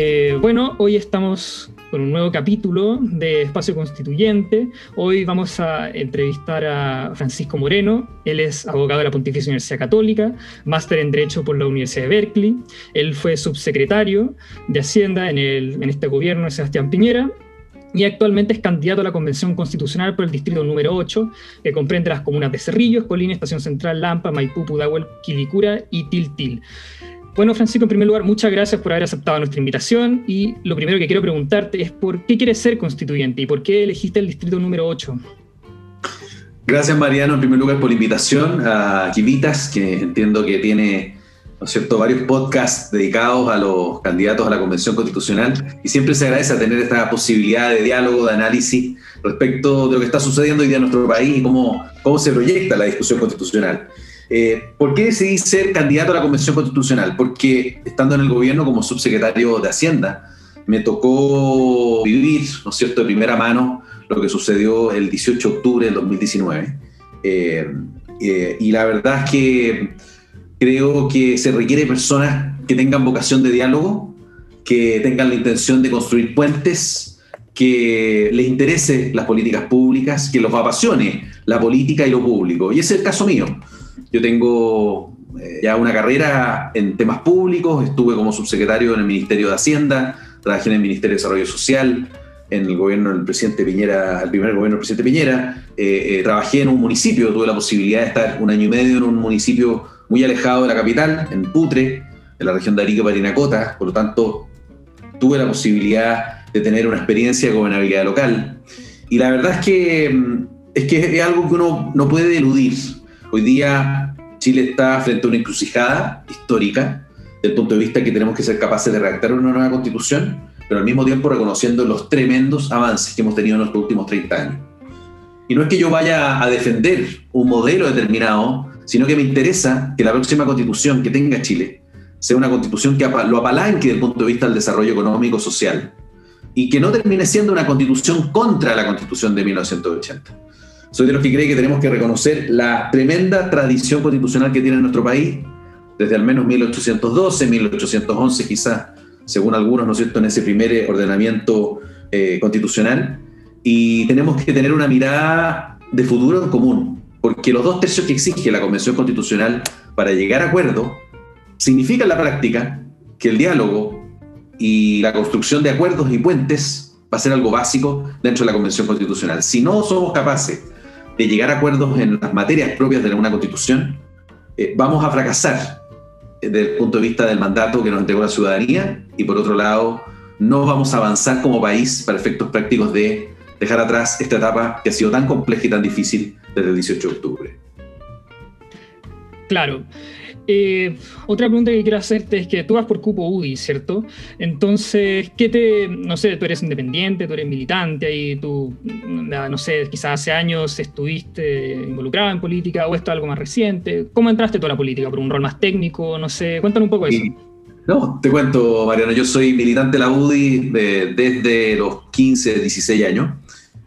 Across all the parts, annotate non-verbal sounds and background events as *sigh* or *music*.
Eh, bueno, hoy estamos con un nuevo capítulo de Espacio Constituyente. Hoy vamos a entrevistar a Francisco Moreno. Él es abogado de la Pontificia Universidad Católica, máster en Derecho por la Universidad de Berkeley. Él fue subsecretario de Hacienda en, el, en este gobierno de Sebastián Piñera y actualmente es candidato a la Convención Constitucional por el distrito número 8, que comprende las comunas de Cerrillo, Colina, Estación Central, Lampa, Maipú, Pudahuel, Quilicura y Tiltil. Bueno, Francisco, en primer lugar, muchas gracias por haber aceptado nuestra invitación y lo primero que quiero preguntarte es por qué quieres ser constituyente y por qué elegiste el distrito número 8. Gracias, Mariano, en primer lugar por la invitación a Quivitas, que entiendo que tiene ¿no es cierto? varios podcasts dedicados a los candidatos a la Convención Constitucional y siempre se agradece tener esta posibilidad de diálogo, de análisis respecto de lo que está sucediendo hoy día en nuestro país y cómo, cómo se proyecta la discusión constitucional. Eh, ¿Por qué decidí ser candidato a la Convención Constitucional? Porque estando en el gobierno como subsecretario de Hacienda, me tocó vivir, ¿no es cierto?, de primera mano lo que sucedió el 18 de octubre del 2019. Eh, eh, y la verdad es que creo que se requiere personas que tengan vocación de diálogo, que tengan la intención de construir puentes, que les interese las políticas públicas, que los apasione la política y lo público. Y es el caso mío. Yo tengo eh, ya una carrera en temas públicos, estuve como subsecretario en el Ministerio de Hacienda, trabajé en el Ministerio de Desarrollo Social, en el gobierno del presidente Piñera, el primer gobierno del presidente Piñera, eh, eh, trabajé en un municipio, tuve la posibilidad de estar un año y medio en un municipio muy alejado de la capital, en Putre, en la región de Arica, Parinacota, por lo tanto tuve la posibilidad de tener una experiencia de gobernabilidad local. Y la verdad es que, mm, es que es algo que uno no puede eludir. Hoy día Chile está frente a una encrucijada histórica, desde el punto de vista que tenemos que ser capaces de redactar una nueva constitución, pero al mismo tiempo reconociendo los tremendos avances que hemos tenido en los últimos 30 años. Y no es que yo vaya a defender un modelo determinado, sino que me interesa que la próxima constitución que tenga Chile sea una constitución que lo apalanque desde el punto de vista del desarrollo económico social y que no termine siendo una constitución contra la constitución de 1980 soy de los que cree que tenemos que reconocer la tremenda tradición constitucional que tiene nuestro país, desde al menos 1812, 1811 quizás, según algunos, ¿no es cierto?, en ese primer ordenamiento eh, constitucional. Y tenemos que tener una mirada de futuro en común, porque los dos tercios que exige la Convención Constitucional para llegar a acuerdo significa en la práctica que el diálogo y la construcción de acuerdos y puentes va a ser algo básico dentro de la Convención Constitucional. Si no somos capaces de llegar a acuerdos en las materias propias de una constitución, eh, vamos a fracasar desde el punto de vista del mandato que nos entregó la ciudadanía y por otro lado, no vamos a avanzar como país para efectos prácticos de dejar atrás esta etapa que ha sido tan compleja y tan difícil desde el 18 de octubre. Claro. Eh, otra pregunta que quiero hacerte es que tú vas por cupo UDI, ¿cierto? Entonces, ¿qué te, no sé, tú eres independiente, tú eres militante y tú, no sé, quizás hace años estuviste involucrado en política o esto es algo más reciente? ¿Cómo entraste tú a la política? ¿Por un rol más técnico? No sé, cuéntanos un poco de eso. No, te cuento, Mariano, yo soy militante de la UDI desde los 15, 16 años.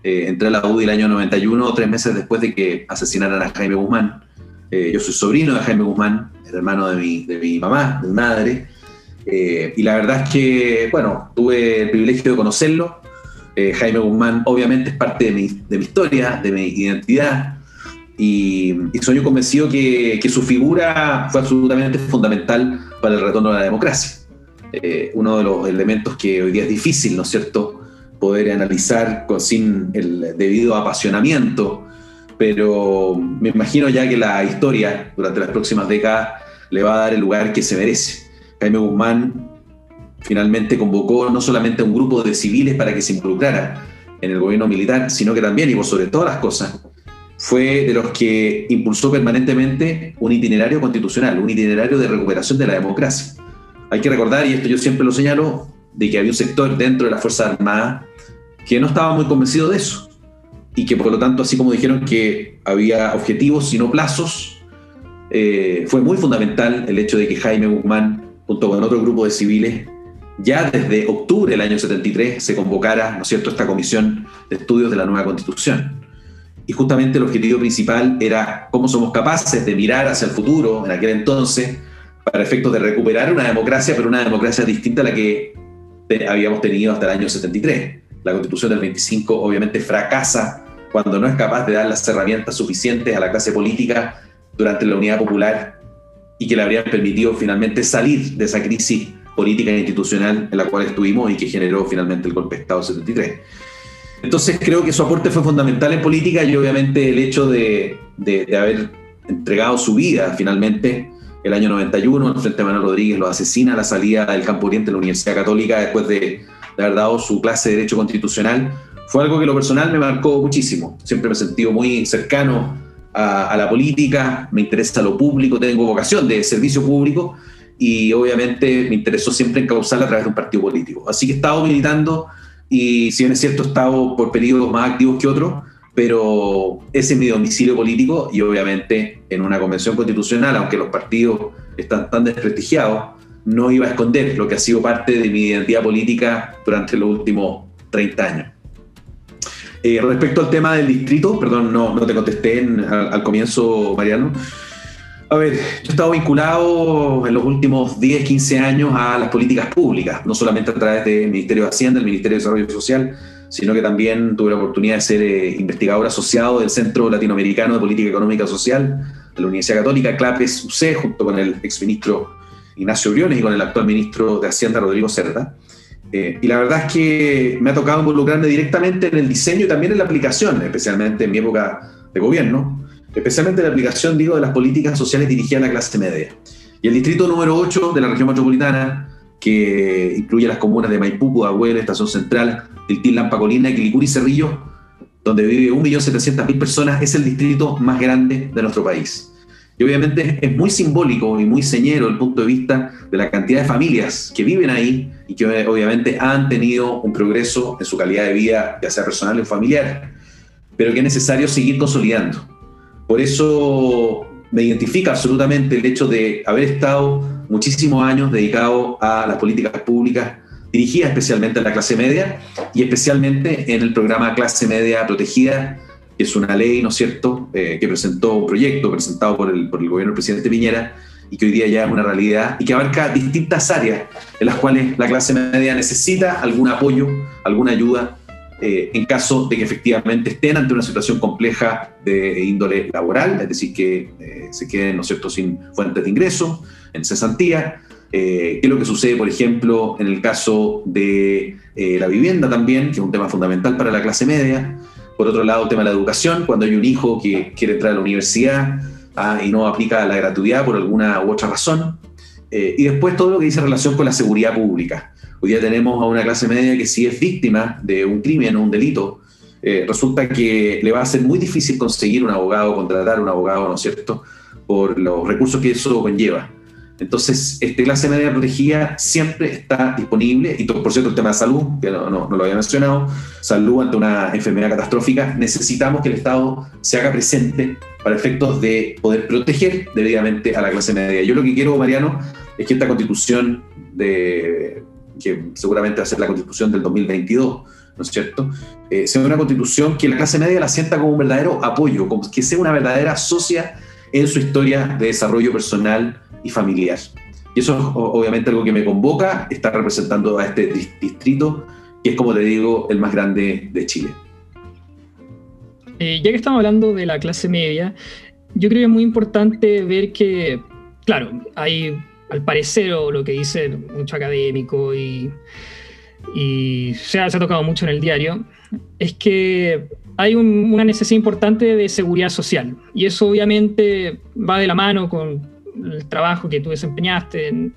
Eh, entré a la UDI el año 91, tres meses después de que asesinaran a Jaime Guzmán. Eh, yo soy sobrino de Jaime Guzmán, hermano de mi, de mi mamá, de mi madre. Eh, y la verdad es que, bueno, tuve el privilegio de conocerlo. Eh, Jaime Guzmán obviamente es parte de mi, de mi historia, de mi identidad. Y, y soy convencido que, que, su figura fue absolutamente fundamental para el retorno a la democracia. Eh, uno de los elementos que hoy día es difícil, ¿no es cierto?, poder analizar con, sin el debido apasionamiento pero me imagino ya que la historia durante las próximas décadas le va a dar el lugar que se merece. Jaime Guzmán finalmente convocó no solamente a un grupo de civiles para que se involucrara en el gobierno militar, sino que también, y por sobre todas las cosas, fue de los que impulsó permanentemente un itinerario constitucional, un itinerario de recuperación de la democracia. Hay que recordar, y esto yo siempre lo señalo, de que había un sector dentro de las Fuerzas Armadas que no estaba muy convencido de eso y que por lo tanto, así como dijeron que había objetivos y no plazos, eh, fue muy fundamental el hecho de que Jaime Guzmán, junto con otro grupo de civiles, ya desde octubre del año 73 se convocara, ¿no es cierto?, esta comisión de estudios de la nueva constitución. Y justamente el objetivo principal era cómo somos capaces de mirar hacia el futuro, en aquel entonces, para efectos de recuperar una democracia, pero una democracia distinta a la que habíamos tenido hasta el año 73. La constitución del 25 obviamente fracasa cuando no es capaz de dar las herramientas suficientes a la clase política durante la unidad popular y que le habrían permitido finalmente salir de esa crisis política e institucional en la cual estuvimos y que generó finalmente el golpe de Estado 73. Entonces creo que su aporte fue fundamental en política y obviamente el hecho de, de, haber entregado su vida finalmente el año 91, el Frente Manuel Rodríguez lo asesina a la salida del Campo Oriente de la Universidad Católica después de, de haber dado su clase de Derecho Constitucional, fue algo que lo personal me marcó muchísimo. Siempre me he sentido muy cercano a, a la política, me interesa lo público, tengo vocación de servicio público y obviamente me interesó siempre encauzarla a través de un partido político. Así que he estado militando y si bien es cierto he estado por periodos más activos que otros, pero ese es mi domicilio político y obviamente en una convención constitucional, aunque los partidos están tan desprestigiados, no iba a esconder lo que ha sido parte de mi identidad política durante los últimos 30 años. Eh, respecto al tema del distrito, perdón, no, no te contesté al, comienzo, Mariano. A ver, yo he estado vinculado en los últimos 10, 15 años a las políticas públicas, no solamente a través del Ministerio de Hacienda, el Ministerio de Desarrollo Social, sino que también tuve la oportunidad de ser eh, investigador asociado del Centro Latinoamericano de Política Económica Social de la Universidad Católica, CLAPES UC, junto con el exministro Ignacio Briones y con el actual ministro de Hacienda, Rodrigo Cerda. Eh, y la verdad es que me ha tocado involucrarme directamente en el diseño y también en la aplicación, especialmente en mi época de gobierno, especialmente la aplicación, digo, de las políticas sociales dirigidas a la clase media. Y el distrito número 8 de la región metropolitana, que incluye las comunas de Maipú, Pudahuel, Estación Central, Tiltín, Lampa Colina, y Cerrillo, donde vive 1.700.000 personas, es el distrito más grande de nuestro país. Y obviamente es muy simbólico y muy señero el punto de vista de la cantidad de familias que viven ahí y que obviamente han tenido un progreso en su calidad de vida, ya sea personal o familiar, pero que es necesario seguir consolidando. Por eso me identifica absolutamente el hecho de haber estado muchísimos años dedicado a las políticas públicas dirigidas especialmente a la clase media y especialmente en el programa Clase Media Protegida, es una ley, ¿no es cierto?, eh, que presentó un proyecto presentado por el, por el gobierno del presidente Piñera y que hoy día ya es una realidad y que abarca distintas áreas en las cuales la clase media necesita algún apoyo, alguna ayuda eh, en caso de que efectivamente estén ante una situación compleja de índole laboral, es decir, que eh, se queden, ¿no es cierto?, sin fuentes de ingreso, en cesantía. Eh, ¿Qué es lo que sucede, por ejemplo, en el caso de la vivienda también, que es un tema fundamental para la clase media? Por otro lado, el tema de la educación, cuando hay un hijo que quiere entrar a la universidad ah, y no aplica la gratuidad por alguna u otra razón. y después todo lo que dice relación con la seguridad pública. Hoy día tenemos a una clase media que si es víctima de un crimen o un delito, eh, resulta que le va a ser muy difícil conseguir un abogado, contratar un abogado, ¿no es cierto?, por los recursos que eso conlleva. Entonces, esta clase media protegida siempre está disponible, y por cierto, el tema de salud, que no, no, lo había mencionado, salud ante una enfermedad catastrófica, necesitamos que el Estado se haga presente para efectos de poder proteger debidamente a la clase media. Yo lo que quiero, Mariano, es que esta constitución de que seguramente va a ser la constitución del 2022, ¿no es cierto? Eh, sea una constitución que la clase media la sienta como un verdadero apoyo, como que sea una verdadera socia en su historia de desarrollo personal y familiar. Y eso es obviamente algo que me convoca, está representando a este distrito, que es, como te digo, el más grande de Chile. Eh, ya que estamos hablando de la clase media, yo creo que es muy importante ver que, claro, hay al parecer, o lo que dice mucho académico y, se, ha, tocado mucho en el diario, es que hay una necesidad importante de seguridad social. Y eso obviamente va de la mano con el trabajo que tú desempeñaste en,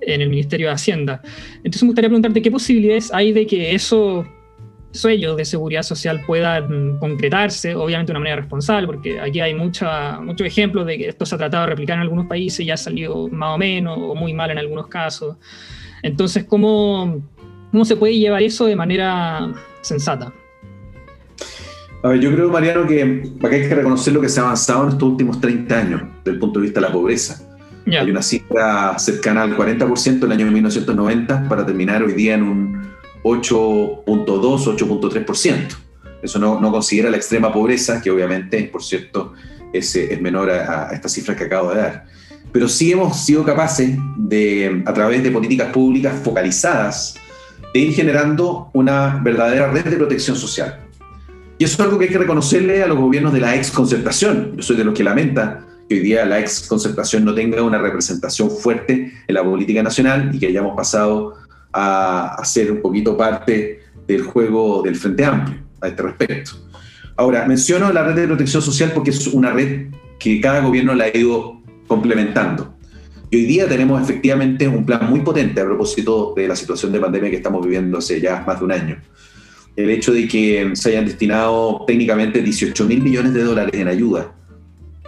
el Ministerio de Hacienda. Entonces me gustaría preguntarte qué posibilidades hay de que eso sueños de seguridad social puedan concretarse, obviamente de una manera responsable, porque aquí hay muchos ejemplos de que esto se ha tratado de replicar en algunos países y ya salió más o menos o muy mal en algunos casos. Entonces, ¿cómo, cómo se puede llevar eso de manera sensata? A ver, yo creo, Mariano, que acá hay que reconocer lo que se ha avanzado en estos últimos 30 años, desde el punto de vista de la pobreza. Hay una cifra cercana al 40% en el año 1990 para terminar hoy día en un 8.2, 8.3%. Eso no, no, considera la extrema pobreza, que obviamente, por cierto, es, es menor a, a estas cifras que acabo de dar. Pero sí hemos sido capaces de, a través de políticas públicas focalizadas de ir generando una verdadera red de protección social. Y eso es algo que hay que reconocerle a los gobiernos de la ex concertación. Yo soy de los que lamenta que hoy día la ex concertación no tenga una representación fuerte en la política nacional y que hayamos pasado a, a ser un poquito parte del juego del Frente Amplio a este respecto. Ahora, menciono la red de protección social porque es una red que cada gobierno la ha ido complementando. Y hoy día tenemos efectivamente un plan muy potente a propósito de la situación de pandemia que estamos viviendo hace ya más de un año. El hecho de que se hayan destinado técnicamente 18 mil millones de dólares en ayuda,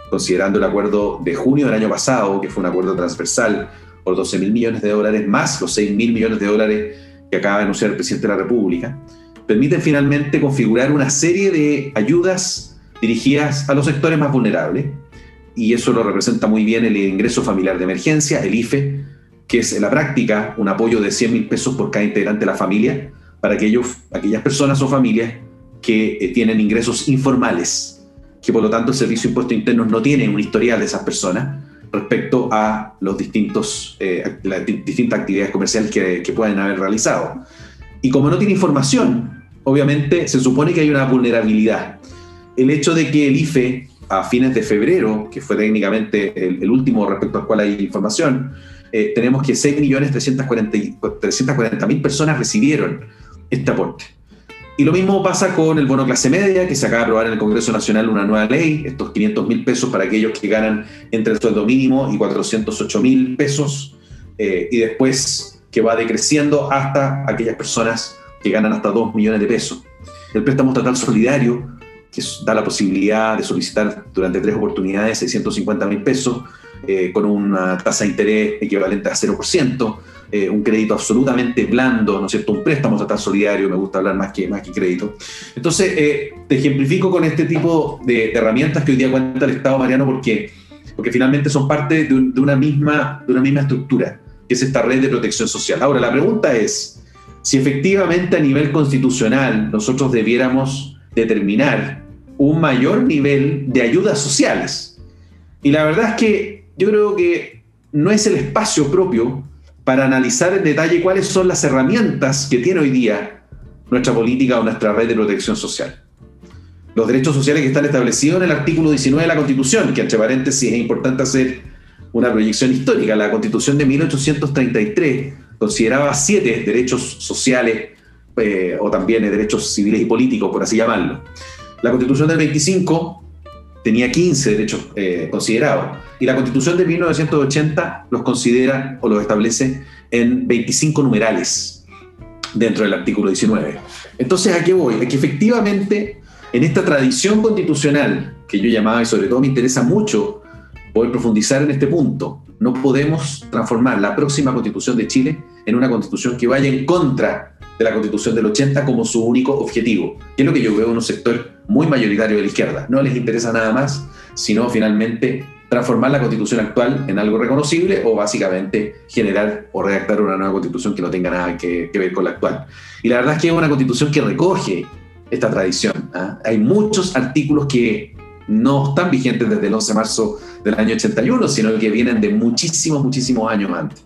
considerando el acuerdo de junio del año pasado, que fue un acuerdo transversal por 12 mil millones de dólares, más los 6 mil millones de dólares que acaba de anunciar el presidente de la República, permiten finalmente configurar una serie de ayudas dirigidas a los sectores más vulnerables, y eso lo representa muy bien el ingreso familiar de emergencia, el IFE, que es en la práctica un apoyo de 100 mil pesos por cada integrante de la familia para aquellos, aquellas personas o familias que eh, tienen ingresos informales, que por lo tanto el Servicio de Impuestos Internos no tiene un historial de esas personas respecto a los distintos, eh, las distintas actividades comerciales que, que pueden haber realizado. Y como no tiene información, obviamente se supone que hay una vulnerabilidad. El hecho de que el IFE a fines de febrero, que fue técnicamente el, último respecto al cual hay información, eh, tenemos que 6.340.000 personas recibieron este aporte. Y lo mismo pasa con el bono clase media, que se acaba de aprobar en el Congreso Nacional una nueva ley, estos 500 mil pesos para aquellos que ganan entre el sueldo mínimo y 408 mil pesos, eh, y después que va decreciendo hasta aquellas personas que ganan hasta 2 millones de pesos. El préstamo estatal solidario, que da la posibilidad de solicitar durante tres oportunidades 650 mil pesos, eh, con una tasa de interés equivalente a 0%, eh, un crédito absolutamente blando, ¿no es cierto? Un préstamo estatal solidario, me gusta hablar más que, más que crédito. Entonces, eh, te ejemplifico con este tipo de, herramientas que hoy día cuenta el Estado, Mariano, porque, porque finalmente son parte de, de, una misma, de una misma estructura, que es esta red de protección social. Ahora, la pregunta es, si efectivamente a nivel constitucional nosotros debiéramos determinar un mayor nivel de ayudas sociales. Y la verdad es que yo creo que no es el espacio propio para analizar en detalle cuáles son las herramientas que tiene hoy día nuestra política o nuestra red de protección social. Los derechos sociales que están establecidos en el artículo 19 de la Constitución, que entre paréntesis es importante hacer una proyección histórica. La Constitución de 1833 consideraba siete derechos sociales eh, o también derechos civiles y políticos, por así llamarlo. La Constitución del 25 tenía 15 derechos eh, considerados y la Constitución de 1980 los considera o los establece en 25 numerales dentro del artículo 19. Entonces, ¿a qué voy? Es que efectivamente en esta tradición constitucional que yo llamaba y sobre todo me interesa mucho poder profundizar en este punto, no podemos transformar la próxima constitución de Chile en una constitución que vaya en contra de la constitución del 80 como su único objetivo, que es lo que yo veo en un sector muy mayoritario de la izquierda. No les interesa nada más, sino finalmente transformar la constitución actual en algo reconocible o básicamente generar o redactar una nueva constitución que no tenga nada que, ver con la actual. Y la verdad es que es una constitución que recoge esta tradición. ¿ah? Hay muchos artículos que no están vigentes desde el 11 de marzo del año 81, sino que vienen de muchísimos, muchísimos años antes.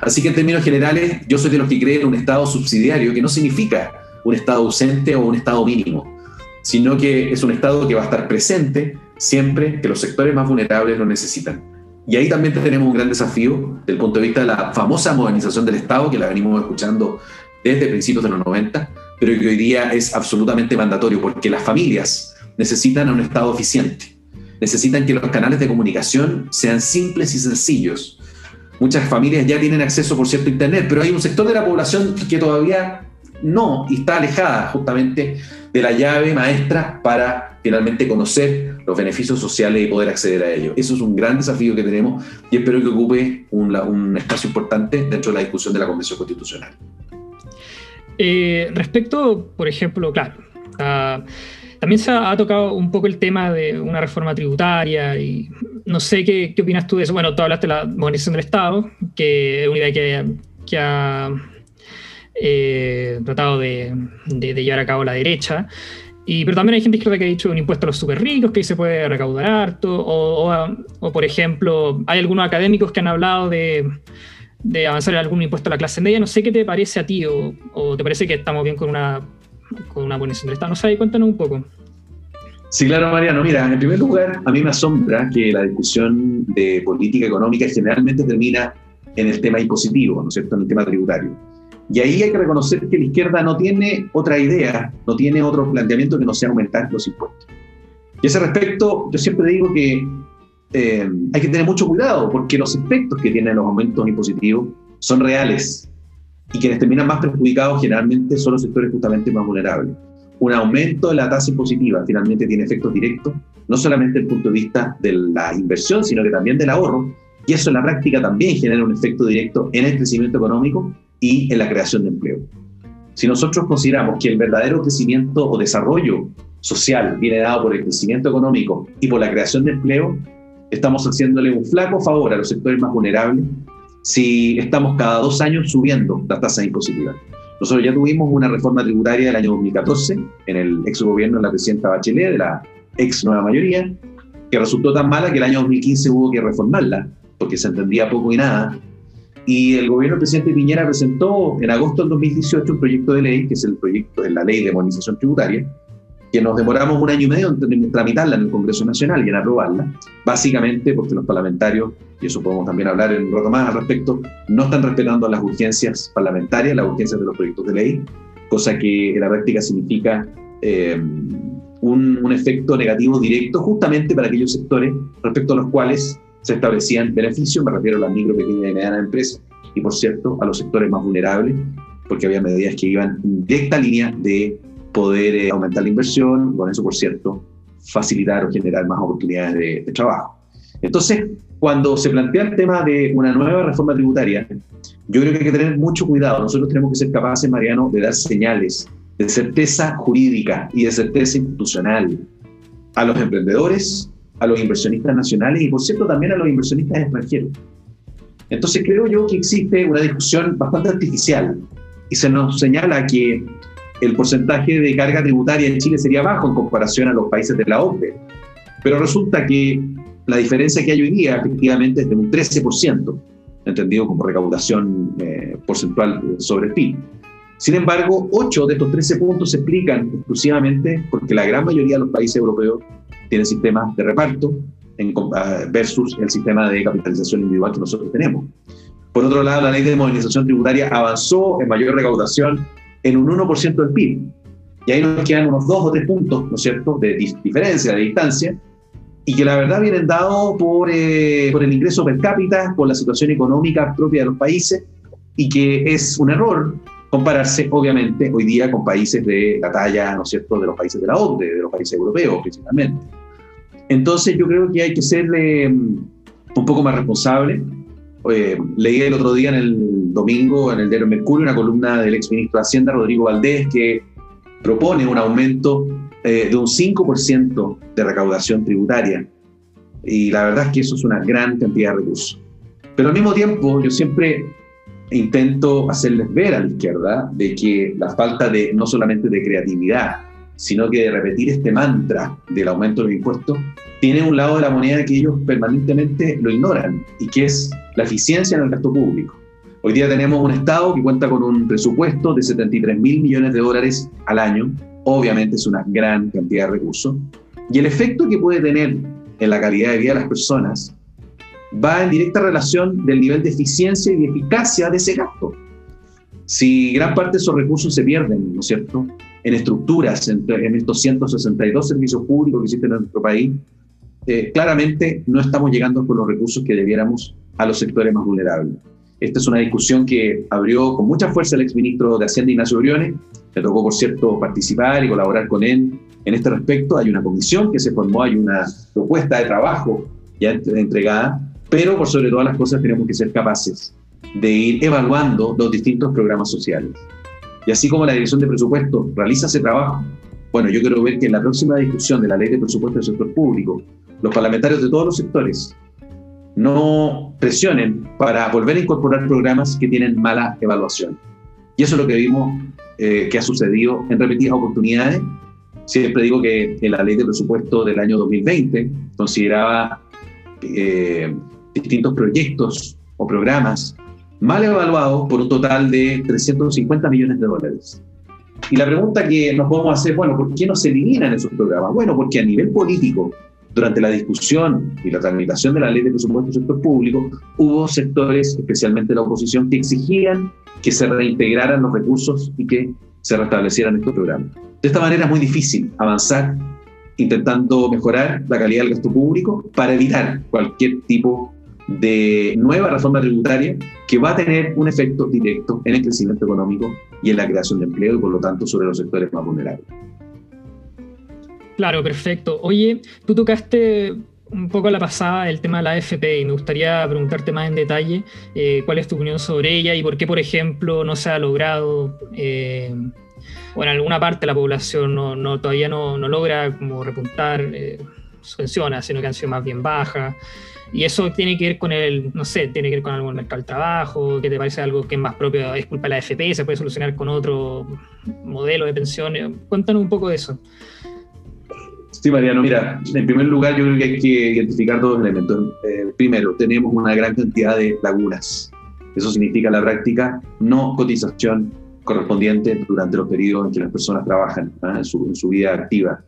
Así que en términos generales, yo soy de los que creen en un Estado subsidiario, que no significa un Estado ausente o un Estado mínimo, sino que es un Estado que va a estar presente siempre que los sectores más vulnerables lo necesitan. Y ahí también tenemos un gran desafío desde el punto de vista de la famosa modernización del Estado, que la venimos escuchando desde principios de los 90, pero que hoy día es absolutamente mandatorio, porque las familias necesitan un Estado eficiente, necesitan que los canales de comunicación sean simples y sencillos. Muchas familias ya tienen acceso, por cierto, a Internet, pero hay un sector de la población que todavía no y está alejada justamente de la llave maestra para finalmente conocer los beneficios sociales y poder acceder a ellos. Eso es un gran desafío que tenemos y espero que ocupe un, espacio importante dentro de la discusión de la Convención Constitucional. Eh, respecto, por ejemplo, claro, a también se ha, tocado un poco el tema de una reforma tributaria y no sé qué, qué, opinas tú de eso. Bueno, tú hablaste de la modernización del Estado, que es una idea que, que ha eh, tratado de, de, llevar a cabo la derecha. Y, pero también hay gente que ha dicho un impuesto a los súper ricos, que se puede recaudar harto, o, o, por ejemplo, hay algunos académicos que han hablado de, de avanzar en algún impuesto a la clase media. No sé qué te parece a ti o te parece que estamos bien con una, con una del Estado. No sé, cuéntanos un poco. Sí, claro, Mariano. Mira, en primer lugar, a mí me asombra que la discusión de política económica generalmente termina en el tema impositivo, ¿no es cierto?, en el tema tributario. Y ahí hay que reconocer que la izquierda no tiene otra idea, no tiene otro planteamiento que no sea aumentar los impuestos. Y a ese respecto, yo siempre digo que eh, hay que tener mucho cuidado porque los efectos que tienen los aumentos impositivos son reales y quienes terminan más perjudicados generalmente son los sectores justamente más vulnerables. Un aumento de la tasa impositiva finalmente tiene efectos directos, no solamente desde el punto de vista de la inversión, sino que también del ahorro, y eso en la práctica también genera un efecto directo en el crecimiento económico y en la creación de empleo. Si nosotros consideramos que el verdadero crecimiento o desarrollo social viene dado por el crecimiento económico y por la creación de empleo, estamos haciéndole un flaco favor a los sectores más vulnerables si estamos cada dos años subiendo las tasas impositivas. Nosotros ya tuvimos una reforma tributaria del año 2014 en el ex gobierno de la presidenta Bachelet, de la ex nueva mayoría, que resultó tan mala que el año 2015 hubo que reformarla, porque se entendía poco y nada. Y el gobierno del presidente Piñera presentó en agosto del 2018 un proyecto de ley, que es el proyecto de la ley de modernización tributaria, que nos demoramos un año y medio en tramitarla en el Congreso Nacional y en aprobarla, básicamente porque los parlamentarios, y eso podemos también hablar en un rato más al respecto, no están respetando las urgencias parlamentarias, las urgencias de los proyectos de ley, cosa que en la práctica significa eh, un, efecto negativo directo justamente para aquellos sectores respecto a los cuales se establecían beneficios, me refiero a las micro, pequeñas y medianas empresas, y por cierto a los sectores más vulnerables, porque había medidas que iban en directa línea de poder eh, aumentar la inversión, con eso, por cierto, facilitar o generar más oportunidades de, trabajo. Entonces, cuando se plantea el tema de una nueva reforma tributaria, yo creo que hay que tener mucho cuidado. Nosotros tenemos que ser capaces, Mariano, de dar señales de certeza jurídica y de certeza institucional a los emprendedores, a los inversionistas nacionales y, por cierto, también a los inversionistas extranjeros. Entonces, creo yo que existe una discusión bastante artificial y se nos señala que el porcentaje de carga tributaria en Chile sería bajo en comparación a los países de la OCDE. Pero resulta que la diferencia que hay hoy día efectivamente es de un 13%, entendido como recaudación eh, porcentual sobre el PIB. Sin embargo, 8 de estos 13 puntos se explican exclusivamente porque la gran mayoría de los países europeos tienen sistemas de reparto en, ah, versus el sistema de capitalización individual que nosotros tenemos. Por otro lado, la ley de modernización tributaria avanzó en mayor recaudación en un 1% del PIB. Y ahí nos quedan unos dos o tres puntos, ¿no es cierto?, de diferencia, de distancia, y que la verdad vienen dados por, eh, por el ingreso per cápita, por la situación económica propia de los países, y que es un error compararse, obviamente, hoy día con países de la talla, ¿no es cierto?, de los países de la OCDE, de los países europeos principalmente. Entonces yo creo que hay que ser eh, un poco más responsable. Eh, leí el otro día en el domingo en el diario Mercurio una columna del exministro de Hacienda, Rodrigo Valdés, que propone un aumento eh, de un 5% de recaudación tributaria. Y la verdad es que eso es una gran cantidad de recursos. Pero al mismo tiempo, yo siempre intento hacerles ver a la izquierda de que la falta de no solamente de creatividad, sino que de repetir este mantra del aumento de los impuestos, tiene un lado de la moneda que ellos permanentemente lo ignoran, y que es la eficiencia en el gasto público. Hoy día tenemos un Estado que cuenta con un presupuesto de 73 mil millones de dólares al año. Obviamente es una gran cantidad de recursos. Y el efecto que puede tener en la calidad de vida de las personas va en directa relación del nivel de eficiencia y de eficacia de ese gasto. Si gran parte de esos recursos se pierden, ¿no es cierto?, en estructuras, en, estos 162 servicios públicos que existen en nuestro país, eh, claramente no estamos llegando con los recursos que debiéramos a los sectores más vulnerables. Esta es una discusión que abrió con mucha fuerza el exministro de Hacienda, Ignacio Briones. Le tocó, por cierto, participar y colaborar con él en este respecto. Hay una comisión que se formó, hay una propuesta de trabajo ya entregada, pero por sobre todas las cosas tenemos que ser capaces de ir evaluando los distintos programas sociales. Y así como la Dirección de Presupuesto realiza ese trabajo, bueno, yo quiero ver que en la próxima discusión de la Ley de Presupuesto del Sector Público, los parlamentarios de todos los sectores no presionen para volver a incorporar programas que tienen mala evaluación. Y eso es lo que vimos eh, que ha sucedido en repetidas oportunidades. Siempre digo que en la ley de presupuesto del año 2020 consideraba eh, distintos proyectos o programas mal evaluado por un total de 350 millones de dólares. Y la pregunta que nos podemos hacer, bueno, ¿por qué no se eliminan esos programas? Bueno, porque a nivel político, durante la discusión y la tramitación de la ley de presupuesto del sector público, hubo sectores, especialmente la oposición, que exigían que se reintegraran los recursos y que se restablecieran estos programas. De esta manera es muy difícil avanzar intentando mejorar la calidad del gasto público para evitar cualquier tipo de nueva reforma tributaria que va a tener un efecto directo en el crecimiento económico y en la creación de empleo y por lo tanto sobre los sectores más vulnerables. Claro, perfecto. Oye, tú tocaste un poco a la pasada el tema de la AFP y me gustaría preguntarte más en detalle eh, cuál es tu opinión sobre ella y por qué, por ejemplo, no se ha logrado, eh, o en alguna parte de la población no, todavía no, logra como repuntar eh, subvenciones, sino que han sido más bien bajas. Y eso tiene que ver con el, no sé, tiene que ver con algo del mercado del trabajo, que te parece algo que es más propio, es culpa de la AFP, se puede solucionar con otro modelo de pensiones. Cuéntanos un poco de eso. Sí, Mariano, mira, en primer lugar yo creo que hay que identificar dos elementos. Eh, primero, tenemos una gran cantidad de lagunas. Eso significa la práctica no cotización correspondiente durante los periodos en que las personas trabajan en, su, vida activa.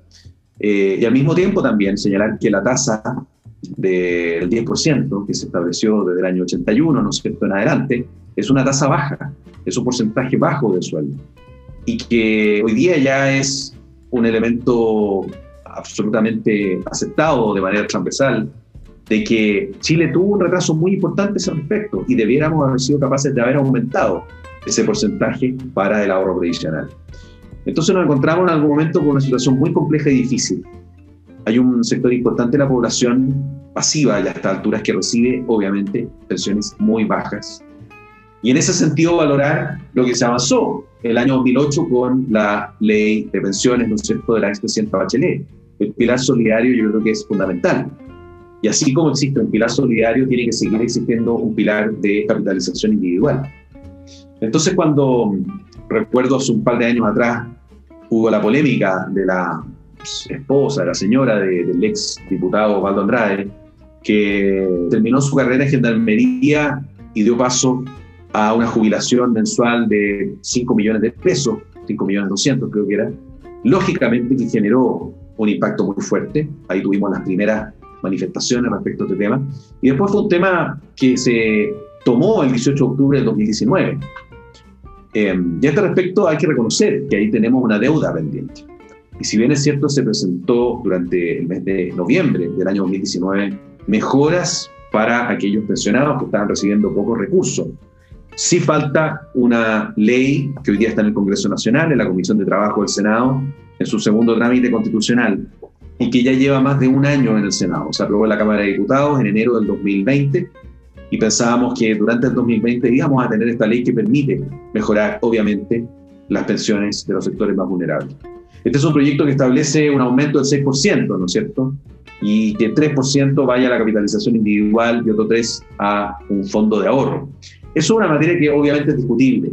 Eh, y al mismo tiempo también señalar que la tasa del 10% que se estableció desde el año 81, ¿no es cierto?, en adelante, es una tasa baja, es un porcentaje bajo del sueldo. Y que hoy día ya es un elemento absolutamente aceptado de manera transversal de que Chile tuvo un retraso muy importante a ese respecto y debiéramos haber sido capaces de haber aumentado ese porcentaje para el ahorro previsional. Entonces nos encontramos en algún momento con una situación muy compleja y difícil. Hay un sector importante de la población pasiva a estas alturas que recibe, obviamente, pensiones muy bajas. Y en ese sentido valorar lo que se avanzó el año 2008 con la ley de pensiones, ¿no es cierto?, de la expresidenta Bachelet. El pilar solidario yo creo que es fundamental. Y así como existe un pilar solidario, tiene que seguir existiendo un pilar de capitalización individual. Entonces, cuando recuerdo hace un par de años atrás, hubo la polémica de la esposa, de la señora del ex diputado Valdo Andrade, que terminó su carrera en gendarmería y dio paso a una jubilación mensual de 5 millones de pesos, 5 millones 200 creo que era, lógicamente que generó un impacto muy fuerte. Ahí tuvimos las primeras manifestaciones respecto a este tema. Y después fue un tema que se tomó el 18 de octubre del 2019. Eh, y a este respecto hay que reconocer que ahí tenemos una deuda pendiente. Y si bien es cierto, se presentó durante el mes de noviembre del año 2019 mejoras para aquellos pensionados que estaban recibiendo pocos recursos. Sí falta una ley que hoy día está en el Congreso Nacional, en la Comisión de Trabajo del Senado, en su segundo trámite constitucional, y que ya lleva más de un año en el Senado. Se aprobó en la Cámara de Diputados en enero del 2020 y pensábamos que durante el 2020 íbamos a tener esta ley que permite mejorar, obviamente, las pensiones de los sectores más vulnerables. Este es un proyecto que establece un aumento del 6%, ¿no es cierto? Y que 3% vaya a la capitalización individual y otro 3% a un fondo de ahorro. Eso es una materia que obviamente es discutible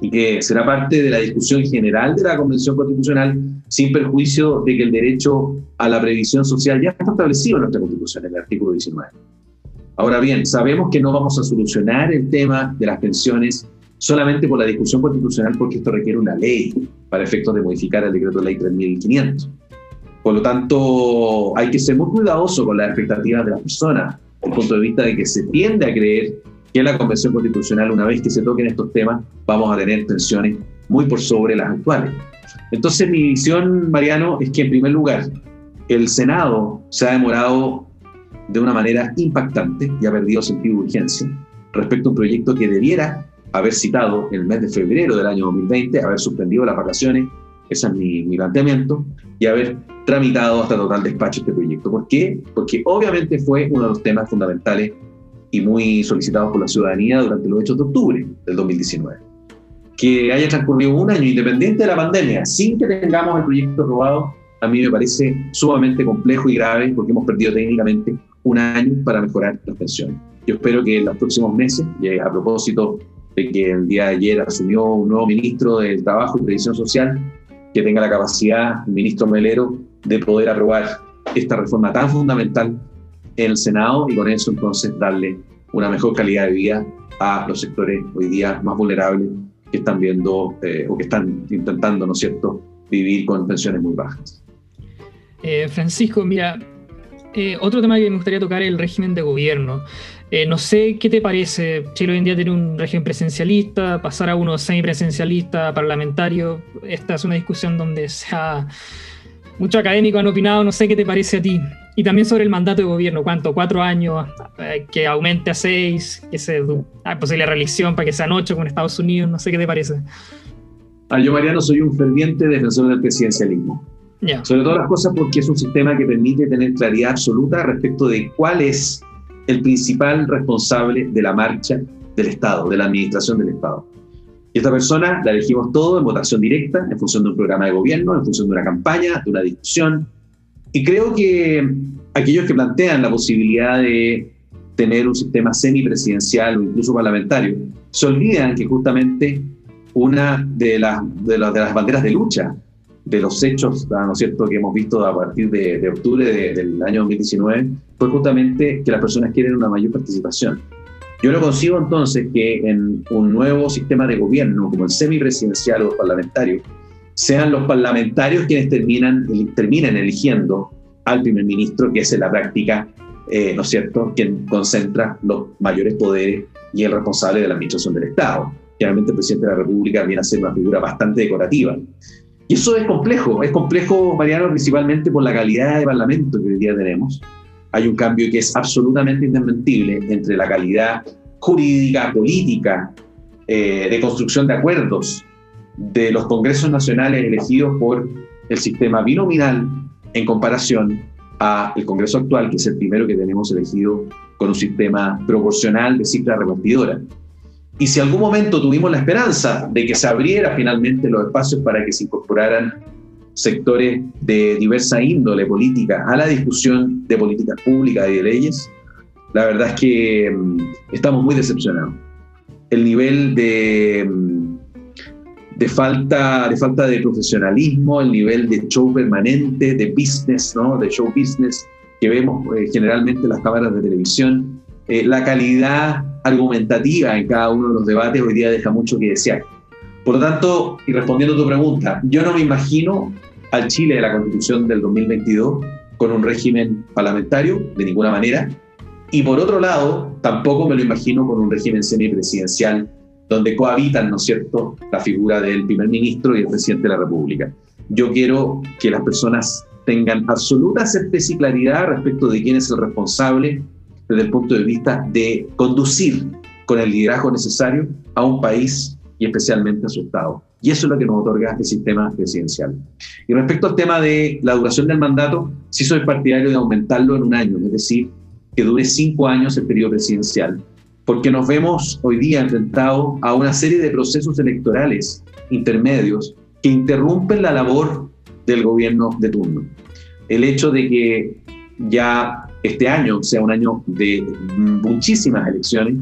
y que será parte de la discusión general de la Convención Constitucional sin perjuicio de que el derecho a la previsión social ya está establecido en nuestra Constitución, en el artículo 19. Ahora bien, sabemos que no vamos a solucionar el tema de las pensiones solamente por la discusión constitucional porque esto requiere una ley para efectos de modificar el decreto de ley 3500. Por lo tanto, hay que ser muy cuidadoso con las expectativas de las personas, desde el punto de vista de que se tiende a creer que la Convención Constitucional, una vez que se toquen estos temas, vamos a tener tensiones muy por sobre las actuales. Entonces, mi visión, Mariano, es que en primer lugar, el Senado se ha demorado de una manera impactante y ha perdido sentido de urgencia respecto a un proyecto que debiera haber citado en el mes de febrero del año 2020, haber suspendido las vacaciones, ese es mi, mi planteamiento, y haber tramitado hasta total despacho este proyecto. ¿Por qué? Porque obviamente fue uno de los temas fundamentales y muy solicitados por la ciudadanía durante los hechos de octubre del 2019. Que haya transcurrido un año independiente de la pandemia sin que tengamos el proyecto aprobado, a mí me parece sumamente complejo y grave porque hemos perdido técnicamente un año para mejorar las pensiones. Yo espero que en los próximos meses, a propósito de que el día de ayer asumió un nuevo ministro del Trabajo y Previsión Social, que tenga la capacidad, el ministro Melero, de poder aprobar esta reforma tan fundamental en el Senado y con eso entonces darle una mejor calidad de vida a los sectores hoy día más vulnerables que están viendo eh, o que están intentando, ¿no es cierto?, vivir con pensiones muy bajas. Eh, Francisco, mira, eh, otro tema que me gustaría tocar es el régimen de gobierno. no sé qué te parece, Chile hoy en día tiene un régimen presencialista, pasar a uno semipresencialista, parlamentario. Esta es una discusión donde se ha, muchos académicos han opinado, no sé qué te parece a ti. Y también sobre el mandato de gobierno, ¿cuánto? ¿Cuatro años? Eh, ¿Que aumente a seis? ¿Que se hay posible reelección para que sean ocho con Estados Unidos? No sé qué te parece. Ah, yo, Mariano, soy un ferviente defensor del presidencialismo. Sobre todas las cosas porque es un sistema que permite tener claridad absoluta respecto de cuál es el principal responsable de la marcha del Estado, de la administración del Estado. Y esta persona la elegimos todo en votación directa, en función de un programa de gobierno, en función de una campaña, de una discusión, y creo que aquellos que plantean la posibilidad de tener un sistema semipresidencial o incluso parlamentario, se olvidan que justamente una de las, de, las banderas de lucha de los hechos, ¿no es cierto?, que hemos visto a partir de, octubre del año 2019, fue justamente que las personas quieren una mayor participación. Yo lo consigo entonces que en un nuevo sistema de gobierno, como el semipresidencial o parlamentario, sean los parlamentarios quienes terminan, eligiendo al primer ministro, que es en la práctica, eh, ¿no es cierto?, quien concentra los mayores poderes y el responsable de la administración del Estado. Generalmente el presidente de la República viene a ser una figura bastante decorativa. Y eso es complejo, es complejo, Mariano, principalmente por la calidad de parlamento que hoy día tenemos. Hay un cambio que es absolutamente indesmentible entre la calidad jurídica, política, eh, de construcción de acuerdos de los congresos nacionales elegidos por el sistema binominal en comparación a el Congreso actual, que es el primero que tenemos elegido con un sistema proporcional de cifra repartidora. Y si algún momento tuvimos la esperanza de que se abriera finalmente los espacios para que se incorporaran sectores de diversa índole política a la discusión de políticas públicas y de leyes, la verdad es que mm, estamos muy decepcionados. El nivel de mm, de falta, de falta de profesionalismo, el nivel de show permanente, de business, ¿no? de show business que vemos eh, generalmente en las cámaras de televisión, eh, la calidad argumentativa en cada uno de los debates hoy día deja mucho que desear. Por lo tanto, y respondiendo a tu pregunta, yo no me imagino al Chile de la Constitución del 2022 con un régimen parlamentario, de ninguna manera, y por otro lado, tampoco me lo imagino con un régimen semipresidencial donde cohabitan, ¿no es cierto?, la figura del primer ministro y el presidente de la República. Yo quiero que las personas tengan absoluta certeza y claridad respecto de quién es el responsable desde el punto de vista de conducir con el liderazgo necesario a un país y especialmente a su Estado. Y eso es lo que nos otorga el sistema presidencial. Y respecto al tema de la duración del mandato, sí soy partidario de aumentarlo en un año, es decir, que dure cinco años el periodo presidencial, porque nos vemos hoy día enfrentados a una serie de procesos electorales intermedios que interrumpen la labor del gobierno de turno. El hecho de que ya este año sea un año de muchísimas elecciones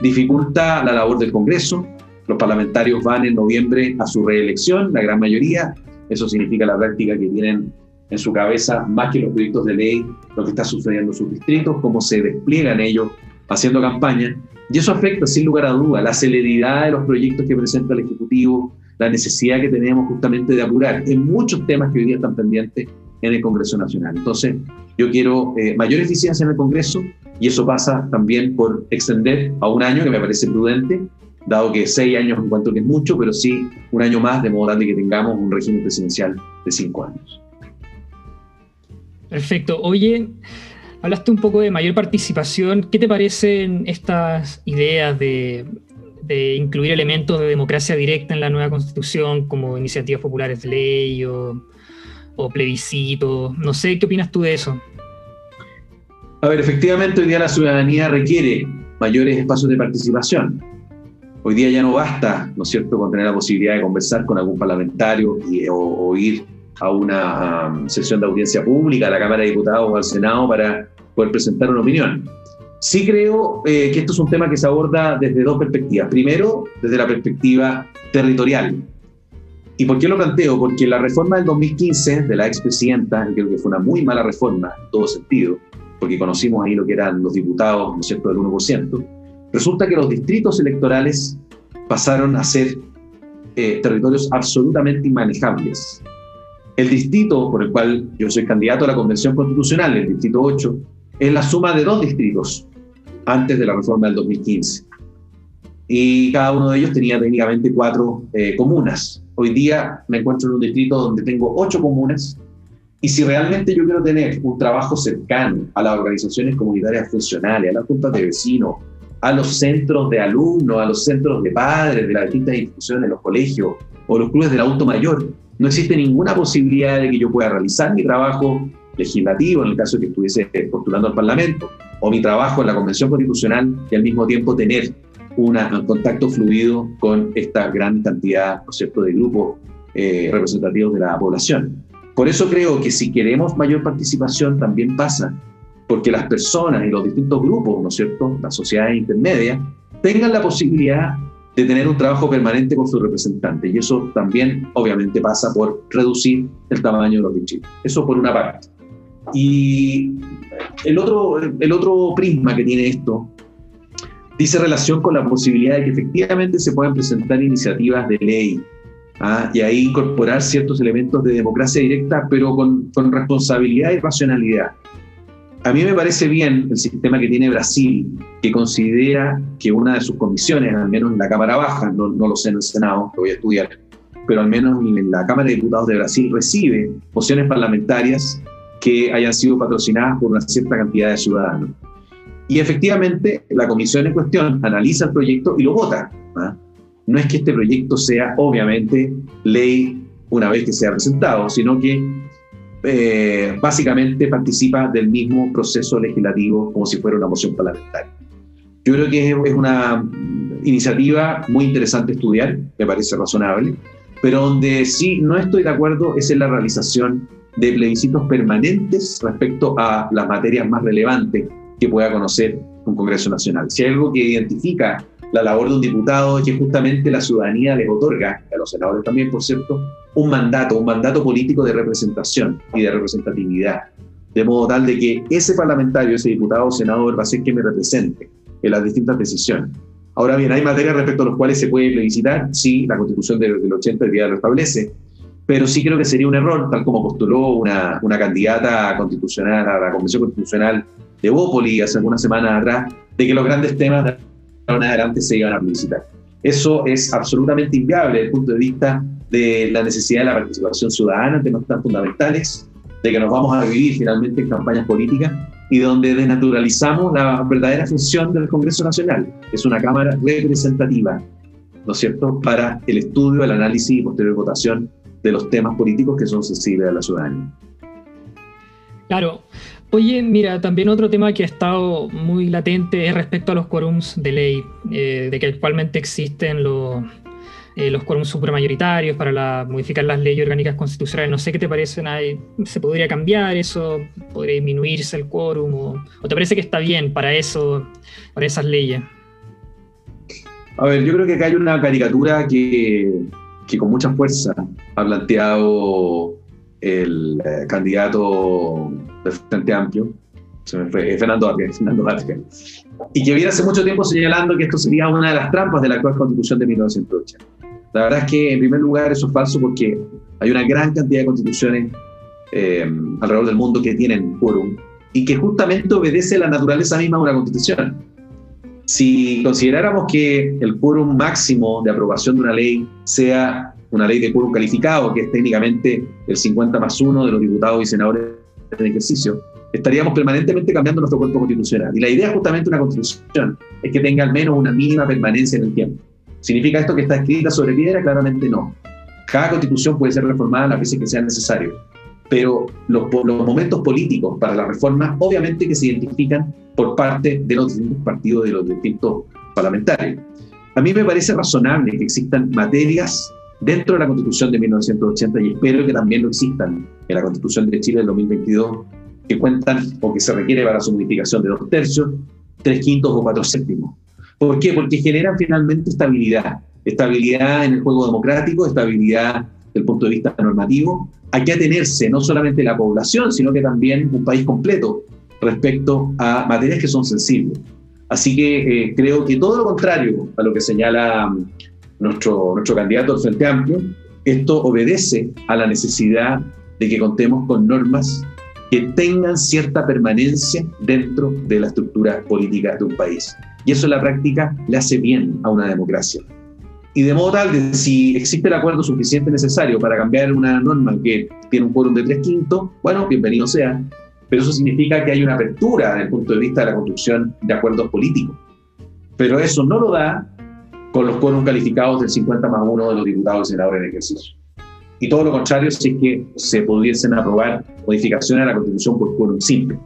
dificulta la labor del Congreso. Los parlamentarios van en noviembre a su reelección, la gran mayoría. Eso significa la práctica que tienen en su cabeza, más que los proyectos de ley, lo que está sucediendo en sus distritos, cómo se despliegan ellos haciendo campaña, y eso afecta sin lugar a duda la celeridad de los proyectos que presenta el Ejecutivo, la necesidad que tenemos justamente de apurar en muchos temas que hoy día están pendientes en el Congreso Nacional. Entonces, yo quiero eh, mayor eficiencia en el Congreso y eso pasa también por extender a un año, que me parece prudente, dado que seis años en cuanto que es mucho, pero sí un año más, de modo tal de que tengamos un régimen presidencial de cinco años. Perfecto. Oye, Hablaste un poco de mayor participación. ¿Qué te parecen estas ideas de, incluir elementos de democracia directa en la nueva constitución, como iniciativas populares de ley o, o plebiscitos? No sé, ¿qué opinas tú de eso? A ver, efectivamente hoy día la ciudadanía requiere mayores espacios de participación. Hoy día ya no basta, ¿no es cierto?, con tener la posibilidad de conversar con algún parlamentario y, o, ir a una um, sesión de audiencia pública, a la Cámara de Diputados o al Senado para poder presentar una opinión. Sí creo eh, que esto es un tema que se aborda desde dos perspectivas. Primero, desde la perspectiva territorial. ¿Y por qué lo planteo? Porque la reforma del 2015 de la expresidenta, creo que fue una muy mala reforma en todo sentido, porque conocimos ahí lo que eran los diputados, ¿no es cierto?, del 1%, Resulta que los distritos electorales pasaron a ser eh, territorios absolutamente inmanejables. El distrito por el cual yo soy candidato a la Convención Constitucional, el distrito 8, es la suma de dos distritos antes de la reforma del 2015. Y cada uno de ellos tenía técnicamente cuatro eh, comunas. Hoy día me encuentro en un distrito donde tengo ocho comunas y si realmente yo quiero tener un trabajo cercano a las organizaciones comunitarias funcionales, a las juntas de vecinos, a los centros de alumnos, a los centros de padres de las distintas instituciones, los colegios o los clubes del auto mayor, no existe ninguna posibilidad de que yo pueda realizar mi trabajo legislativo, en el caso de que estuviese postulando al Parlamento, o mi trabajo en la Convención Constitucional y al mismo tiempo tener un contacto fluido con esta gran cantidad ¿no de grupos eh, representativos de la población. Por eso creo que si queremos mayor participación también pasa porque las personas y los distintos grupos, ¿no es cierto?, las sociedades intermedias, tengan la posibilidad de tener un trabajo permanente con sus representantes. Y eso también, obviamente, pasa por reducir el tamaño de los distritos. Eso por una parte. Y el otro, el otro prisma que tiene esto dice relación con la posibilidad de que efectivamente se puedan presentar iniciativas de ley ¿ah? y ahí incorporar ciertos elementos de democracia directa, pero con, con responsabilidad y racionalidad. A mí me parece bien el sistema que tiene Brasil, que considera que una de sus comisiones, al menos en la Cámara Baja, no, no lo sé en el Senado, lo voy a estudiar, pero al menos en la Cámara de Diputados de Brasil recibe mociones parlamentarias que hayan sido patrocinadas por una cierta cantidad de ciudadanos. Y efectivamente, la comisión en cuestión analiza el proyecto y lo vota. ¿ah? No es que este proyecto sea, obviamente, ley una vez que sea presentado, sino que eh, básicamente participa del mismo proceso legislativo como si fuera una moción parlamentaria. Yo creo que es una iniciativa muy interesante estudiar, me parece razonable, pero donde sí no estoy de acuerdo es en la realización de plebiscitos permanentes respecto a las materias más relevantes que pueda conocer un Congreso Nacional. Si hay algo que identifica la labor de un diputado es que justamente la ciudadanía les otorga, a los senadores también, por cierto, un mandato, un mandato político de representación y de representatividad, de modo tal de que ese parlamentario, ese diputado o senador va a ser quien me represente en las distintas decisiones. Ahora bien, hay materias respecto a las cuales se puede plebiscitar, sí, la constitución del, 80 día lo establece, pero sí creo que sería un error, tal como postuló una, una candidata constitucional a la Convención Constitucional de Bópoli hace algunas semanas atrás, de que los grandes temas de ahora adelante se iban a publicitar. Eso es absolutamente inviable desde el punto de vista de la necesidad de la participación ciudadana, temas tan fundamentales, de que nos vamos a vivir finalmente en campañas políticas y donde desnaturalizamos la verdadera función del Congreso Nacional, que es una Cámara representativa, ¿no es cierto?, para el estudio, el análisis y posterior votación de los temas políticos que son sensibles a la ciudadanía. Claro, Oye, mira, también otro tema que ha estado muy latente es respecto a los quórums de ley, eh, de que actualmente existen los, eh, los quórums supramayoritarios para modificar las leyes orgánicas constitucionales. No sé qué te parece, ¿se podría cambiar eso? ¿Podría disminuirse el quórum? O, te parece que está bien para eso, para esas leyes? A ver, yo creo que acá hay una caricatura que, que con mucha fuerza ha planteado el eh, candidato del Frente Amplio, Fernando Vázquez, Fernando y que viene hace mucho tiempo señalando que esto sería una de las trampas de la actual constitución de 1980. La verdad es que, en primer lugar, eso es falso porque hay una gran cantidad de constituciones eh, alrededor del mundo que tienen quórum y que justamente obedece la naturaleza misma de una constitución. Si consideráramos que el quórum máximo de aprobación de una ley sea una ley de quórum calificado, que es técnicamente el 50 más 1 de los diputados y senadores en ejercicio, estaríamos permanentemente cambiando nuestro cuerpo constitucional. Y la idea justamente de una constitución es que tenga al menos una mínima permanencia en el tiempo. ¿Significa esto que está escrita sobre piedra? Claramente no. Cada constitución puede ser reformada las veces que sea necesario, pero los, los momentos políticos para la reforma obviamente que se identifican por parte de los distintos partidos, de los distintos parlamentarios. A mí me parece razonable que existan materias dentro de la Constitución de 1980 y espero que también lo existan en la Constitución de Chile del 2022, que cuentan o que se requiere para su modificación de dos tercios, tres quintos o cuatro séptimos. ¿Por qué? Porque generan finalmente estabilidad, estabilidad en el juego democrático, estabilidad desde el punto de vista normativo, a que atenerse no solamente la población, sino que también un país completo respecto a materias que son sensibles. Así que eh, creo que todo lo contrario a lo que señala nuestro, nuestro candidato al Frente Amplio, esto obedece a la necesidad de que contemos con normas que tengan cierta permanencia dentro de la estructura política de un país. Y eso en la práctica le hace bien a una democracia. Y de modo tal si existe el acuerdo suficiente necesario para cambiar una norma que tiene un quórum de tres quintos, bueno, bienvenido sea. Pero eso significa que hay una apertura desde el punto de vista de la construcción de acuerdos políticos. Pero eso no lo da con los quórum calificados del 50 más 1 de los diputados y senadores en ejercicio. Y todo lo contrario si es que se pudiesen aprobar modificaciones a la Constitución por quórum simple.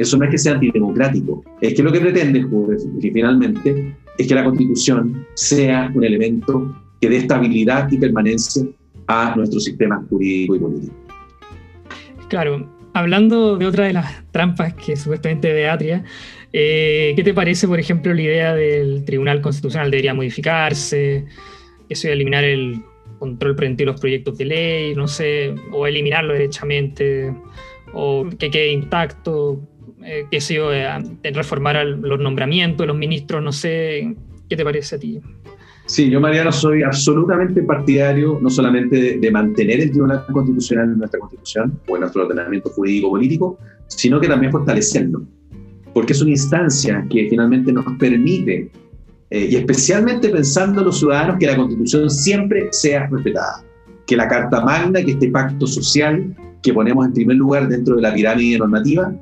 Eso no es que sea antidemocrático, es que lo que pretende finalmente es que la Constitución sea un elemento que dé estabilidad y permanencia a nuestro sistema jurídico y político. Claro, hablando de otra de las trampas que supuestamente de Atria, eh, ¿qué te parece, por ejemplo, la idea del Tribunal Constitucional debería modificarse? Eso de eliminar el control frente a los proyectos de ley, no sé, o eliminarlo derechamente, o que quede intacto, eh, qué sé yo, eh, reformar los nombramientos de los ministros, no sé, ¿qué te parece a ti? Sí, yo, Mariano, soy absolutamente partidario no solamente de, mantener el Tribunal Constitucional en nuestra Constitución o en nuestro ordenamiento jurídico-político, sino que también fortalecerlo, porque es una instancia que finalmente nos permite eh, y especialmente pensando en los ciudadanos, que la Constitución siempre sea respetada, que la Carta Magna, que este pacto social que ponemos en primer lugar dentro de la pirámide normativa,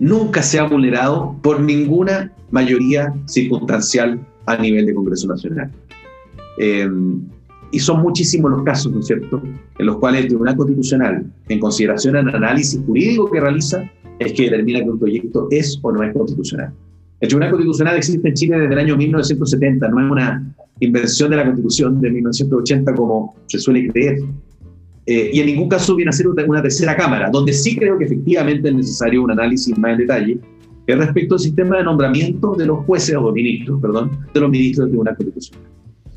nunca sea vulnerado por ninguna mayoría circunstancial a nivel de Congreso Nacional. Eh, y son muchísimos los casos, ¿no es cierto?, en los cuales el Tribunal Constitucional, en consideración al análisis jurídico que realiza, es que determina que un proyecto es o no es constitucional. El Tribunal Constitucional existe en Chile desde el año 1970, no es una invención de la Constitución de 1980 como se suele creer. Eh, y en ningún caso viene a ser una tercera Cámara, donde sí creo que efectivamente es necesario un análisis más en detalle es respecto al sistema de nombramiento de los jueces o ministros, perdón, de los ministros del Tribunal Constitucional.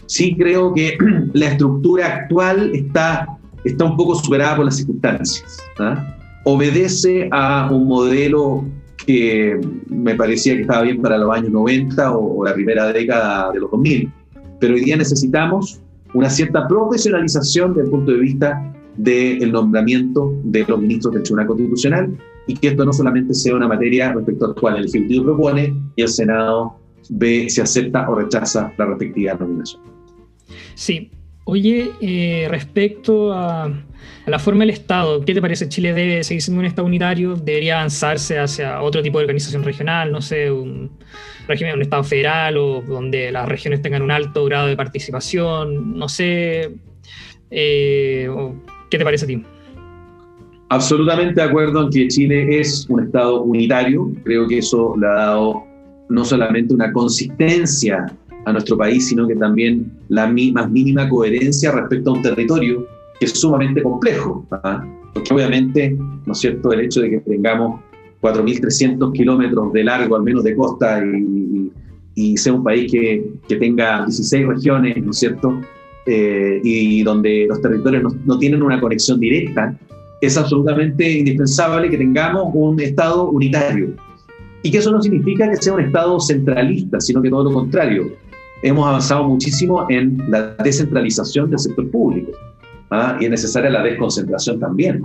Sí creo que *clears throat* la estructura actual está, está un poco superada por las circunstancias. ¿ah? Obedece a un modelo que me parecía que estaba bien para los años 90 o, la primera década de los 2000. Pero hoy día necesitamos una cierta profesionalización desde el punto de vista del nombramiento de los ministros del Tribunal Constitucional y que esto no solamente sea una materia respecto a la cual el Ejecutivo propone y el Senado ve si acepta o rechaza la respectiva nominación. Sí. Oye, eh, respecto a, la forma del Estado, ¿qué te parece? ¿Chile debe seguir siendo un Estado unitario? ¿Debería avanzarse hacia otro tipo de organización regional? No sé, un régimen, un Estado federal o donde las regiones tengan un alto grado de participación. No sé. Eh, ¿Qué te parece a ti? Absolutamente de acuerdo en que Chile es un Estado unitario. Creo que eso le ha dado no solamente una consistencia a nuestro país, sino que también la más mínima coherencia respecto a un territorio que es sumamente complejo, ¿ah? porque obviamente, ¿no es cierto?, el hecho de que tengamos 4.300 kilómetros de largo, al menos de costa, y, y, sea un país que, que, tenga 16 regiones, ¿no es cierto?, eh, y donde los territorios no, no tienen una conexión directa, es absolutamente indispensable que tengamos un Estado unitario. Y que eso no significa que sea un Estado centralista, sino que todo lo contrario. Hemos avanzado muchísimo en la descentralización del sector público. ¿ah? y es necesaria la desconcentración también.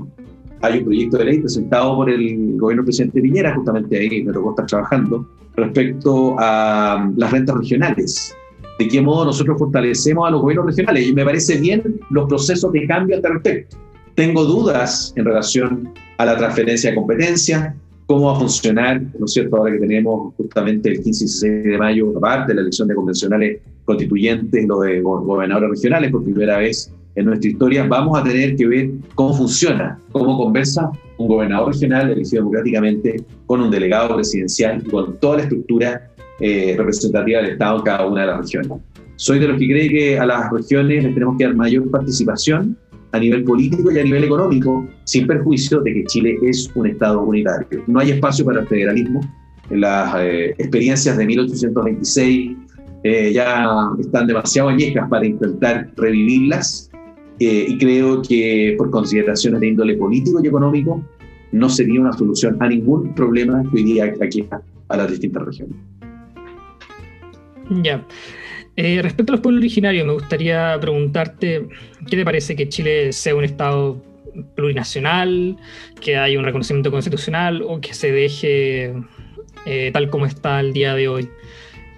Hay un proyecto de ley presentado por el gobierno del presidente Piñera, justamente ahí me tocó estar trabajando, respecto a las rentas regionales. De qué modo nosotros fortalecemos a los gobiernos regionales. Y me parece bien los procesos de cambio al este respecto. Tengo dudas en relación a la transferencia de competencias, cómo va a funcionar, ¿no es cierto?, ahora que tenemos justamente el 15 y 16 de mayo, aparte de la elección de convencionales constituyentes, lo de gobernadores regionales por primera vez en nuestra historia, vamos a tener que ver cómo funciona, cómo conversa un gobernador regional elegido democráticamente con un delegado presidencial y con toda la estructura eh, representativa del Estado en cada una de las regiones. Soy de los que cree que a las regiones les tenemos que dar mayor participación a nivel político y a nivel económico, sin perjuicio de que Chile es un Estado unitario. No hay espacio para el federalismo. Las eh, experiencias de 1826 eh, ya están demasiado añejas para intentar revivirlas eh, y creo que por consideraciones de índole político y económico no sería una solución a ningún problema que hoy día aquí a las distintas regiones. Ya. Eh, respecto a los pueblos originarios, me gustaría preguntarte, ¿qué te parece que Chile sea un Estado plurinacional, que haya un reconocimiento constitucional o que se deje eh, tal como está el día de hoy?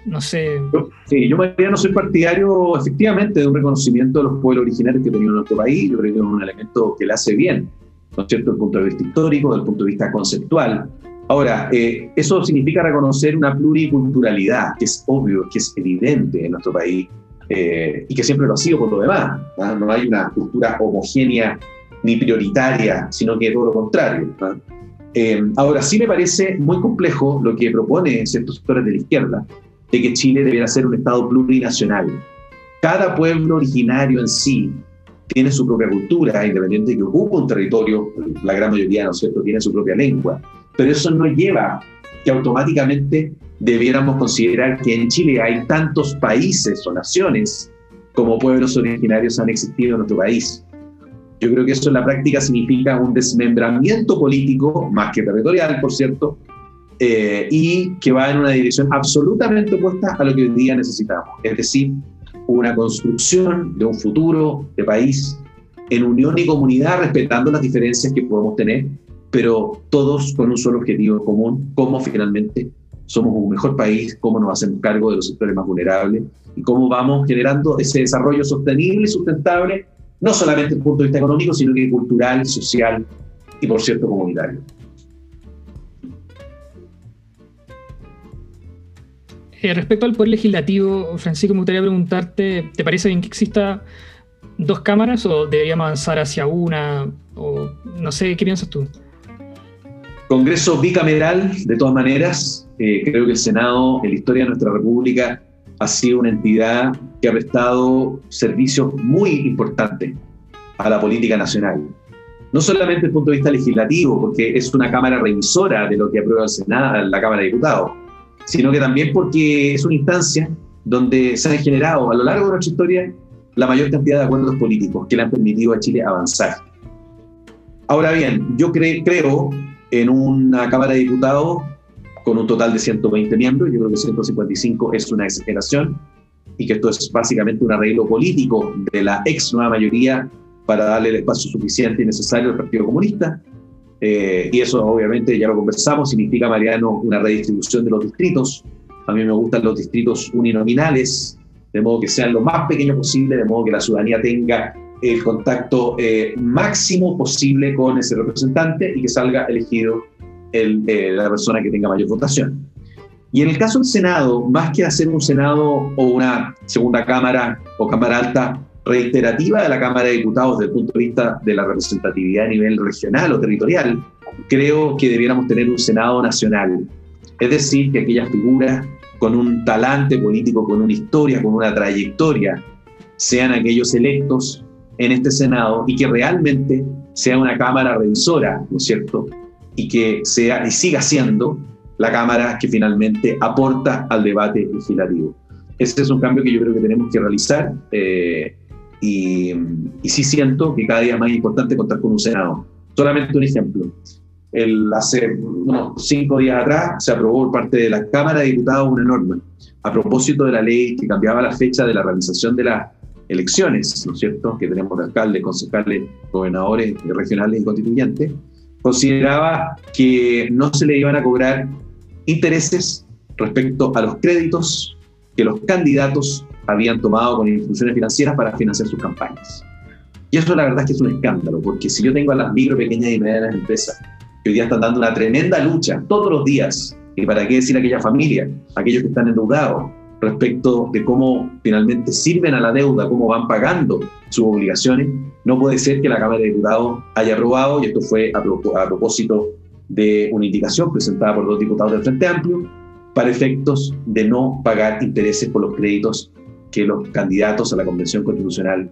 No sé. sí, yo María, no soy partidario efectivamente de un reconocimiento de los pueblos originarios que en nuestro país. Yo creo que es un elemento que le hace bien, ¿no es cierto?, desde el punto de vista histórico, desde el punto de vista conceptual. Ahora, eh, eso significa reconocer una pluriculturalidad, que es obvio, que es evidente en nuestro país eh, y que siempre lo ha sido por lo demás. ¿no? hay una cultura homogénea ni prioritaria, sino que todo lo contrario. Eh, ahora, sí me parece muy complejo lo que propone ciertos sectores de la izquierda, de que Chile debiera ser un Estado plurinacional. Cada pueblo originario en sí tiene su propia cultura, independiente de que ocupe un territorio, la gran mayoría, ¿no es cierto?, tiene su propia lengua, pero eso no lleva que automáticamente debiéramos considerar que en Chile hay tantos países o naciones como pueblos originarios han existido en nuestro país. Yo creo que eso en la práctica significa un desmembramiento político, más que territorial, por cierto, eh, y que va en una dirección absolutamente opuesta a lo que hoy día necesitamos, es decir, una construcción de un futuro de país en unión y comunidad, respetando las diferencias que podemos tener, pero todos con un solo objetivo común, cómo finalmente somos un mejor país, cómo nos hacemos cargo de los sectores más vulnerables y cómo vamos generando ese desarrollo sostenible y sustentable, no solamente desde el punto de vista económico, sino que cultural, social y, por cierto, comunitario. Eh, respecto al poder legislativo, Francisco, me gustaría preguntarte, ¿te parece bien que exista dos cámaras o deberíamos avanzar hacia una? O no sé, ¿qué piensas tú? Congreso bicameral, de todas maneras. Eh, creo que el Senado, en la historia de nuestra República, ha sido una entidad que ha prestado servicios muy importantes a la política nacional. No solamente desde el punto de vista legislativo, porque es una Cámara revisora de lo que aprueba el Senado, la Cámara de Diputados, sino que también porque es una instancia donde se han generado a lo largo de nuestra historia la mayor cantidad de acuerdos políticos que le han permitido a Chile avanzar. Ahora bien, yo creo en una Cámara de Diputados con un total de 120 miembros, yo creo que 155 es una exageración, y que esto es básicamente un arreglo político de la ex nueva mayoría para darle el espacio suficiente y necesario al Partido Comunista, eh, y eso obviamente ya lo conversamos, significa, Mariano, una redistribución de los distritos. A mí me gustan los distritos uninominales, de modo que sean lo más pequeños posible, de modo que la ciudadanía tenga el contacto eh, máximo posible con ese representante y que salga elegido el, eh, la persona que tenga mayor votación. Y en el caso del Senado, más que hacer un Senado o una segunda Cámara o Cámara Alta reiterativa de la Cámara de Diputados desde el punto de vista de la representatividad a nivel regional o territorial, creo que debiéramos tener un Senado nacional. Es decir, que aquellas figuras con un talante político, con una historia, con una trayectoria, sean aquellos electos en este Senado y que realmente sea una Cámara revisora, ¿no es cierto? Y que sea y siga siendo la Cámara que finalmente aporta al debate legislativo. Ese es un cambio que yo creo que tenemos que realizar. Eh, y, sí siento que cada día es más importante contar con un Senado. Solamente un ejemplo. El, hace unos cinco días atrás se aprobó por parte de la Cámara de Diputados una norma a propósito de la ley que cambiaba la fecha de la realización de las elecciones, ¿no es cierto?, que tenemos de alcaldes, concejales, gobernadores regionales y constituyentes, consideraba que no se le iban a cobrar intereses respecto a los créditos que los candidatos habían tomado con instituciones financieras para financiar sus campañas. Y eso la verdad es que es un escándalo, porque si yo tengo a las micro, pequeñas y medianas empresas que hoy día están dando una tremenda lucha todos los días, y para qué decir aquella familia, aquellos que están endeudados, respecto de cómo finalmente sirven a la deuda, cómo van pagando sus obligaciones, no puede ser que la Cámara de Diputados haya aprobado, y esto fue a, a propósito de una indicación presentada por dos diputados del Frente Amplio, para efectos de no pagar intereses por los créditos que los candidatos a la Convención Constitucional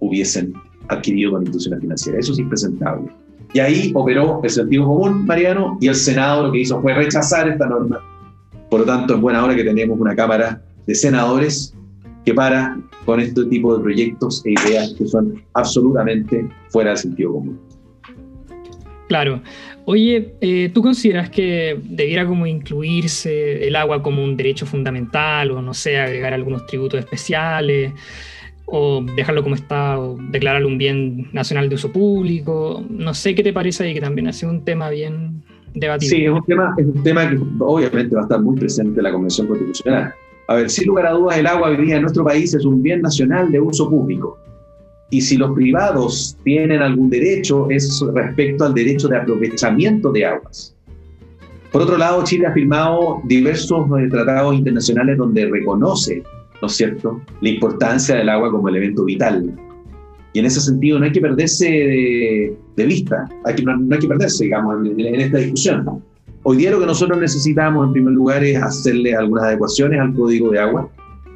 hubiesen adquirido con instituciones financieras. Eso es impresentable. Y ahí operó el sentido común, Mariano, y el Senado lo que hizo fue rechazar esta norma. Por lo tanto, es buena hora que tenemos una Cámara de Senadores que para con este tipo de proyectos e ideas que son absolutamente fuera del sentido común. Claro. Oye, eh, ¿tú consideras que debiera como incluirse el agua como un derecho fundamental o no sé, agregar algunos tributos especiales? o dejarlo como está, o declararlo un bien nacional de uso público. No sé qué te parece ahí, que también ha sido un tema bien Sí, es un tema, es un tema que obviamente va a estar muy presente en la Convención Constitucional. A ver, sin lugar a dudas, el agua hoy en nuestro país es un bien nacional de uso público. Y si los privados tienen algún derecho, es respecto al derecho de aprovechamiento de aguas. Por otro lado, Chile ha firmado diversos eh, tratados internacionales donde reconoce ¿no es cierto?, la importancia del agua como elemento vital. Y en ese sentido no hay que perderse de, vista, hay que, no, hay que perderse, digamos, en, esta discusión. Hoy día lo que nosotros necesitamos, en primer lugar, es hacerle algunas adecuaciones al código de agua,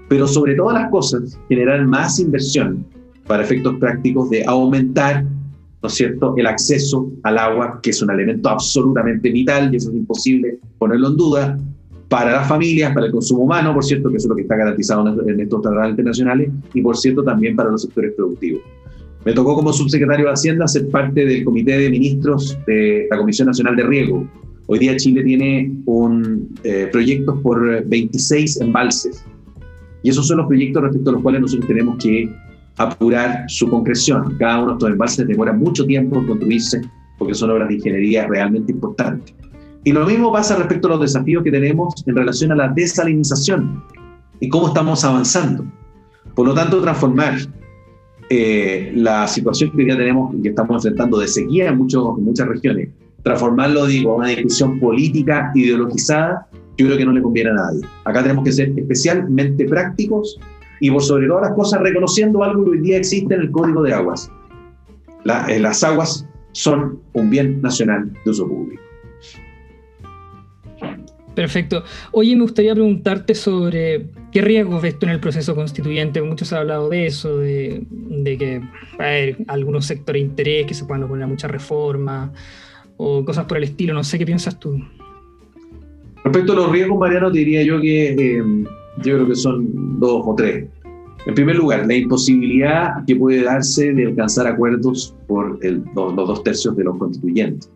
pero sobre todas las cosas, generar más inversión para efectos prácticos de aumentar, ¿no es cierto?, el acceso al agua, que es un elemento absolutamente vital y eso es imposible ponerlo en duda, para las familias, para el consumo humano, por cierto, que eso es lo que está garantizado en estos tratados internacionales, y por cierto también para los sectores productivos. Me tocó como subsecretario de Hacienda ser parte del Comité de Ministros de la Comisión Nacional de Riego. Hoy día Chile tiene un eh, proyectos por 26 embalses. Y esos son los proyectos respecto a los cuales nosotros tenemos que apurar su concreción. Cada uno de estos embalses demora mucho tiempo en construirse porque son obras de ingeniería realmente importantes. Y lo mismo pasa respecto a los desafíos que tenemos en relación a la desalinización y cómo estamos avanzando. Por lo tanto, transformar eh, la situación que hoy día tenemos que estamos enfrentando de sequía en, muchas regiones, transformarlo, digo, a una discusión política ideologizada, yo creo que no le conviene a nadie. Acá tenemos que ser especialmente prácticos y por sobre todas las cosas reconociendo algo que hoy día existe en el Código de Aguas. Eh, las aguas son un bien nacional de uso público. Perfecto. Oye, me gustaría preguntarte sobre qué riesgos ves tú en el proceso constituyente. Muchos han hablado de eso, de, que hay algunos sectores de interés que se puedan oponer a muchas reformas o cosas por el estilo. No sé qué piensas tú. Respecto a los riesgos, Mariano, diría yo que eh, yo creo que son dos o tres. En primer lugar, la imposibilidad que puede darse de alcanzar acuerdos por los dos tercios de los constituyentes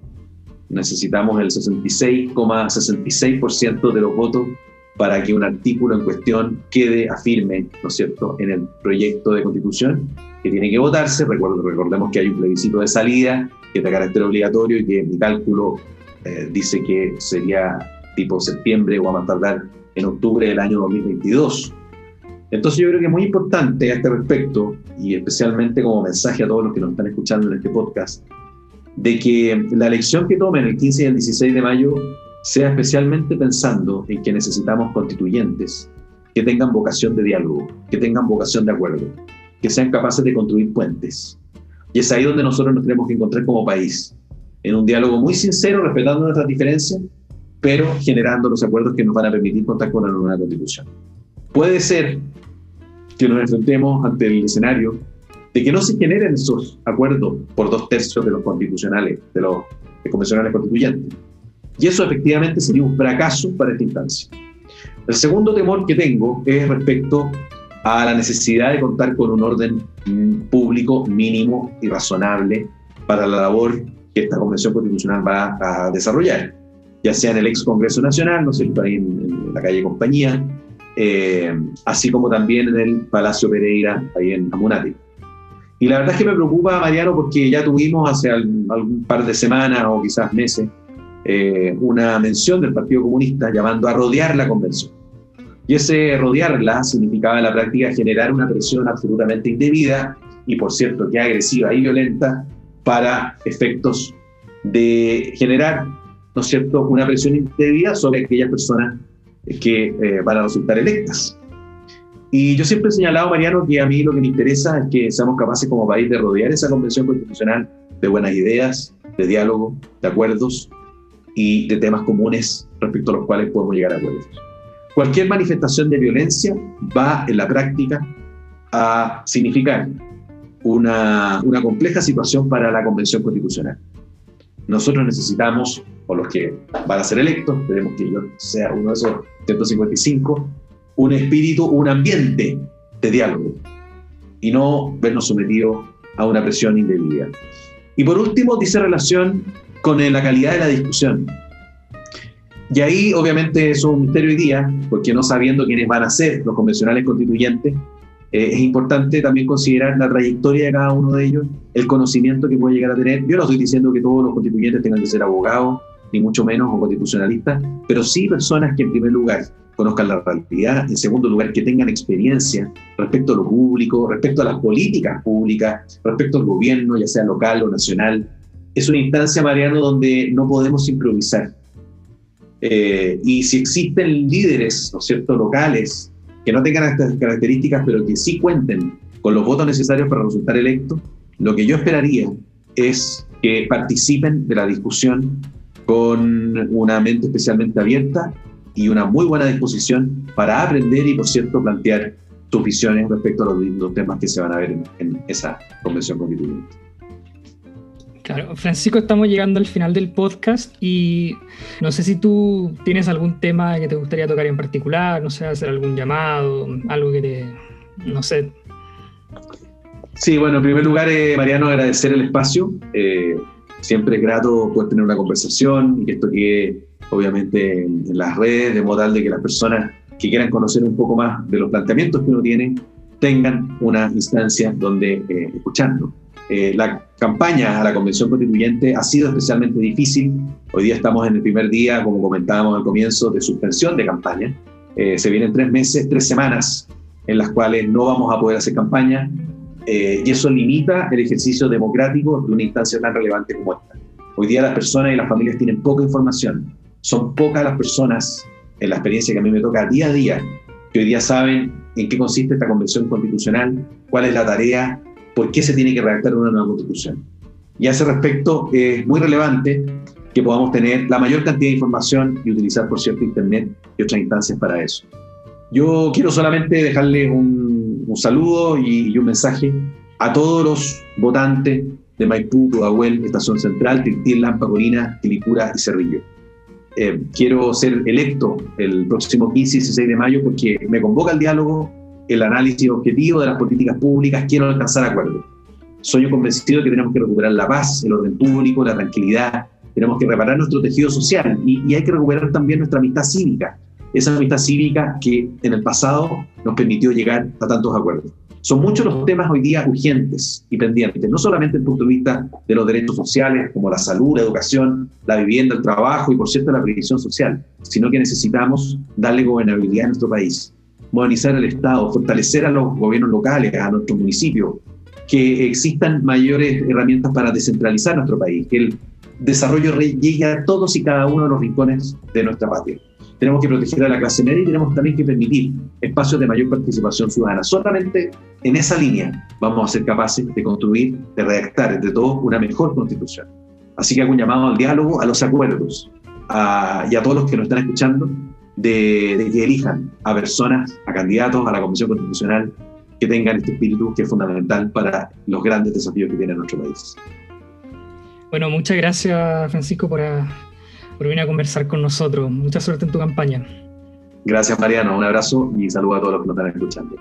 necesitamos el 66,66% de los votos para que un artículo en cuestión quede afirme, ¿no es cierto?, en el proyecto de constitución que tiene que votarse. recordemos que hay un plebiscito de salida que es de carácter obligatorio y que mi cálculo eh, dice que sería tipo septiembre o a más tardar en octubre del año 2022. Entonces yo creo que es muy importante a este respecto, y especialmente como mensaje a todos los que nos están escuchando en este podcast, de que la elección que tomen el 15 y el 16 de mayo sea especialmente pensando en que necesitamos constituyentes que tengan vocación de diálogo, que tengan vocación de acuerdo, que sean capaces de construir puentes. Y es ahí donde nosotros nos tenemos que encontrar como país, en un diálogo muy sincero, respetando nuestras diferencias, pero generando los acuerdos que nos van a permitir contar con una nueva constitución. Puede ser que nos enfrentemos ante el escenario de que no se generen esos acuerdos por dos tercios de los constitucionales, de los convencionales constituyentes. Y eso efectivamente sería un fracaso para esta instancia. El segundo temor que tengo es respecto a la necesidad de contar con un orden público mínimo y razonable para la labor que esta Convención Constitucional va a desarrollar, ya sea en el ex Congreso Nacional, no sé, ahí en, la calle Compañía, eh, así como también en el Palacio Pereira, ahí en Amunati. Y la verdad es que me preocupa, Mariano, porque ya tuvimos hace algún par de semanas o quizás meses eh, una mención del Partido Comunista llamando a rodear la convención. Y ese rodearla significaba en la práctica generar una presión absolutamente indebida y, por cierto, que agresiva y violenta para efectos de generar, ¿no es cierto?, una presión indebida sobre aquellas personas que eh, van a resultar electas. Y yo siempre he señalado, Mariano, que a mí lo que me interesa es que seamos capaces como país de rodear esa convención constitucional de buenas ideas, de diálogo, de acuerdos y de temas comunes respecto a los cuales podemos llegar a acuerdos. Cualquier manifestación de violencia va en la práctica a significar una, una compleja situación para la convención constitucional. Nosotros necesitamos, o los que van a ser electos, esperemos que yo sea uno de esos 155, un espíritu, un ambiente de diálogo y no vernos sometidos a una presión indebida. Y por último, dice relación con la calidad de la discusión. Y ahí obviamente es un misterio hoy día, porque no sabiendo quiénes van a ser los convencionales constituyentes, eh, es importante también considerar la trayectoria de cada uno de ellos, el conocimiento que puede llegar a tener. Yo no estoy diciendo que todos los constituyentes tengan que ser abogados, ni mucho menos o constitucionalistas, pero sí personas que en primer lugar conozcan la realidad, en segundo lugar que tengan experiencia respecto a lo público, respecto a las políticas públicas, respecto al gobierno, ya sea local o nacional. Es una instancia, Mariano, donde no podemos improvisar. Eh, y si existen líderes, ¿no es cierto?, locales, que no tengan estas características, pero que sí cuenten con los votos necesarios para resultar electos, lo que yo esperaría es que participen de la discusión con una mente especialmente abierta y una muy buena disposición para aprender y, por cierto, plantear sus visiones respecto a los, temas que se van a ver en, esa convención constituyente. Claro, Francisco, estamos llegando al final del podcast y no sé si tú tienes algún tema que te gustaría tocar en particular, no sé, hacer algún llamado, algo que te, no sé. Sí, bueno, en primer lugar, eh, Mariano, agradecer el espacio. Eh, siempre es grato poder tener una conversación y que esto quede obviamente en, las redes, de modo tal de que las personas que quieran conocer un poco más de los planteamientos que uno tiene tengan una instancia donde eh, escucharlo. Eh, la campaña a la Convención Constituyente ha sido especialmente difícil. Hoy día estamos en el primer día, como comentábamos al comienzo, de suspensión de campaña. Eh, se vienen tres meses, tres semanas en las cuales no vamos a poder hacer campaña eh, y eso limita el ejercicio democrático de una instancia tan relevante como esta. Hoy día las personas y las familias tienen poca información. Son pocas las personas, en la experiencia que a mí me toca día a día, que hoy día saben en qué consiste esta convención constitucional, cuál es la tarea, por qué se tiene que redactar una nueva constitución. Y a ese respecto es muy relevante que podamos tener la mayor cantidad de información y utilizar, por cierto, Internet y otras instancias para eso. Yo quiero solamente dejarles un, un saludo y, y, un mensaje a todos los votantes de Maipú, Pudahuel, Estación Central, Tiltil, Lampa, Colina, Quilicura y Cerrillo. Eh, quiero ser electo el próximo 15 y 16 de mayo porque me convoca el diálogo, el análisis objetivo de las políticas públicas, quiero alcanzar acuerdos. Soy convencido de que tenemos que recuperar la paz, el orden público, la tranquilidad, tenemos que reparar nuestro tejido social y, y hay que recuperar también nuestra amistad cívica esa amistad cívica que en el pasado nos permitió llegar a tantos acuerdos. Son muchos los temas hoy día urgentes y pendientes, no solamente desde el punto de vista de los derechos sociales, como la salud, la educación, la vivienda, el trabajo y, por cierto, la previsión social, sino que necesitamos darle gobernabilidad a nuestro país, modernizar el Estado, fortalecer a los gobiernos locales, a nuestros municipios, que existan mayores herramientas para descentralizar nuestro país, que el desarrollo llegue a todos y cada uno de los rincones de nuestra patria tenemos que proteger a la clase media y tenemos también que permitir espacios de mayor participación ciudadana. Solamente en esa línea vamos a ser capaces de construir, de redactar entre todos una mejor constitución. Así que hago un llamado al diálogo, a los acuerdos a, y a todos los que nos están escuchando de, de que elijan a personas, a candidatos a la Comisión Constitucional que tengan este espíritu que es fundamental para los grandes desafíos que tiene nuestro país. Bueno, muchas gracias Francisco por, por venir a conversar con nosotros. Mucha suerte en tu campaña. Gracias, Mariano. Un abrazo y saludo a todos los que nos están escuchando.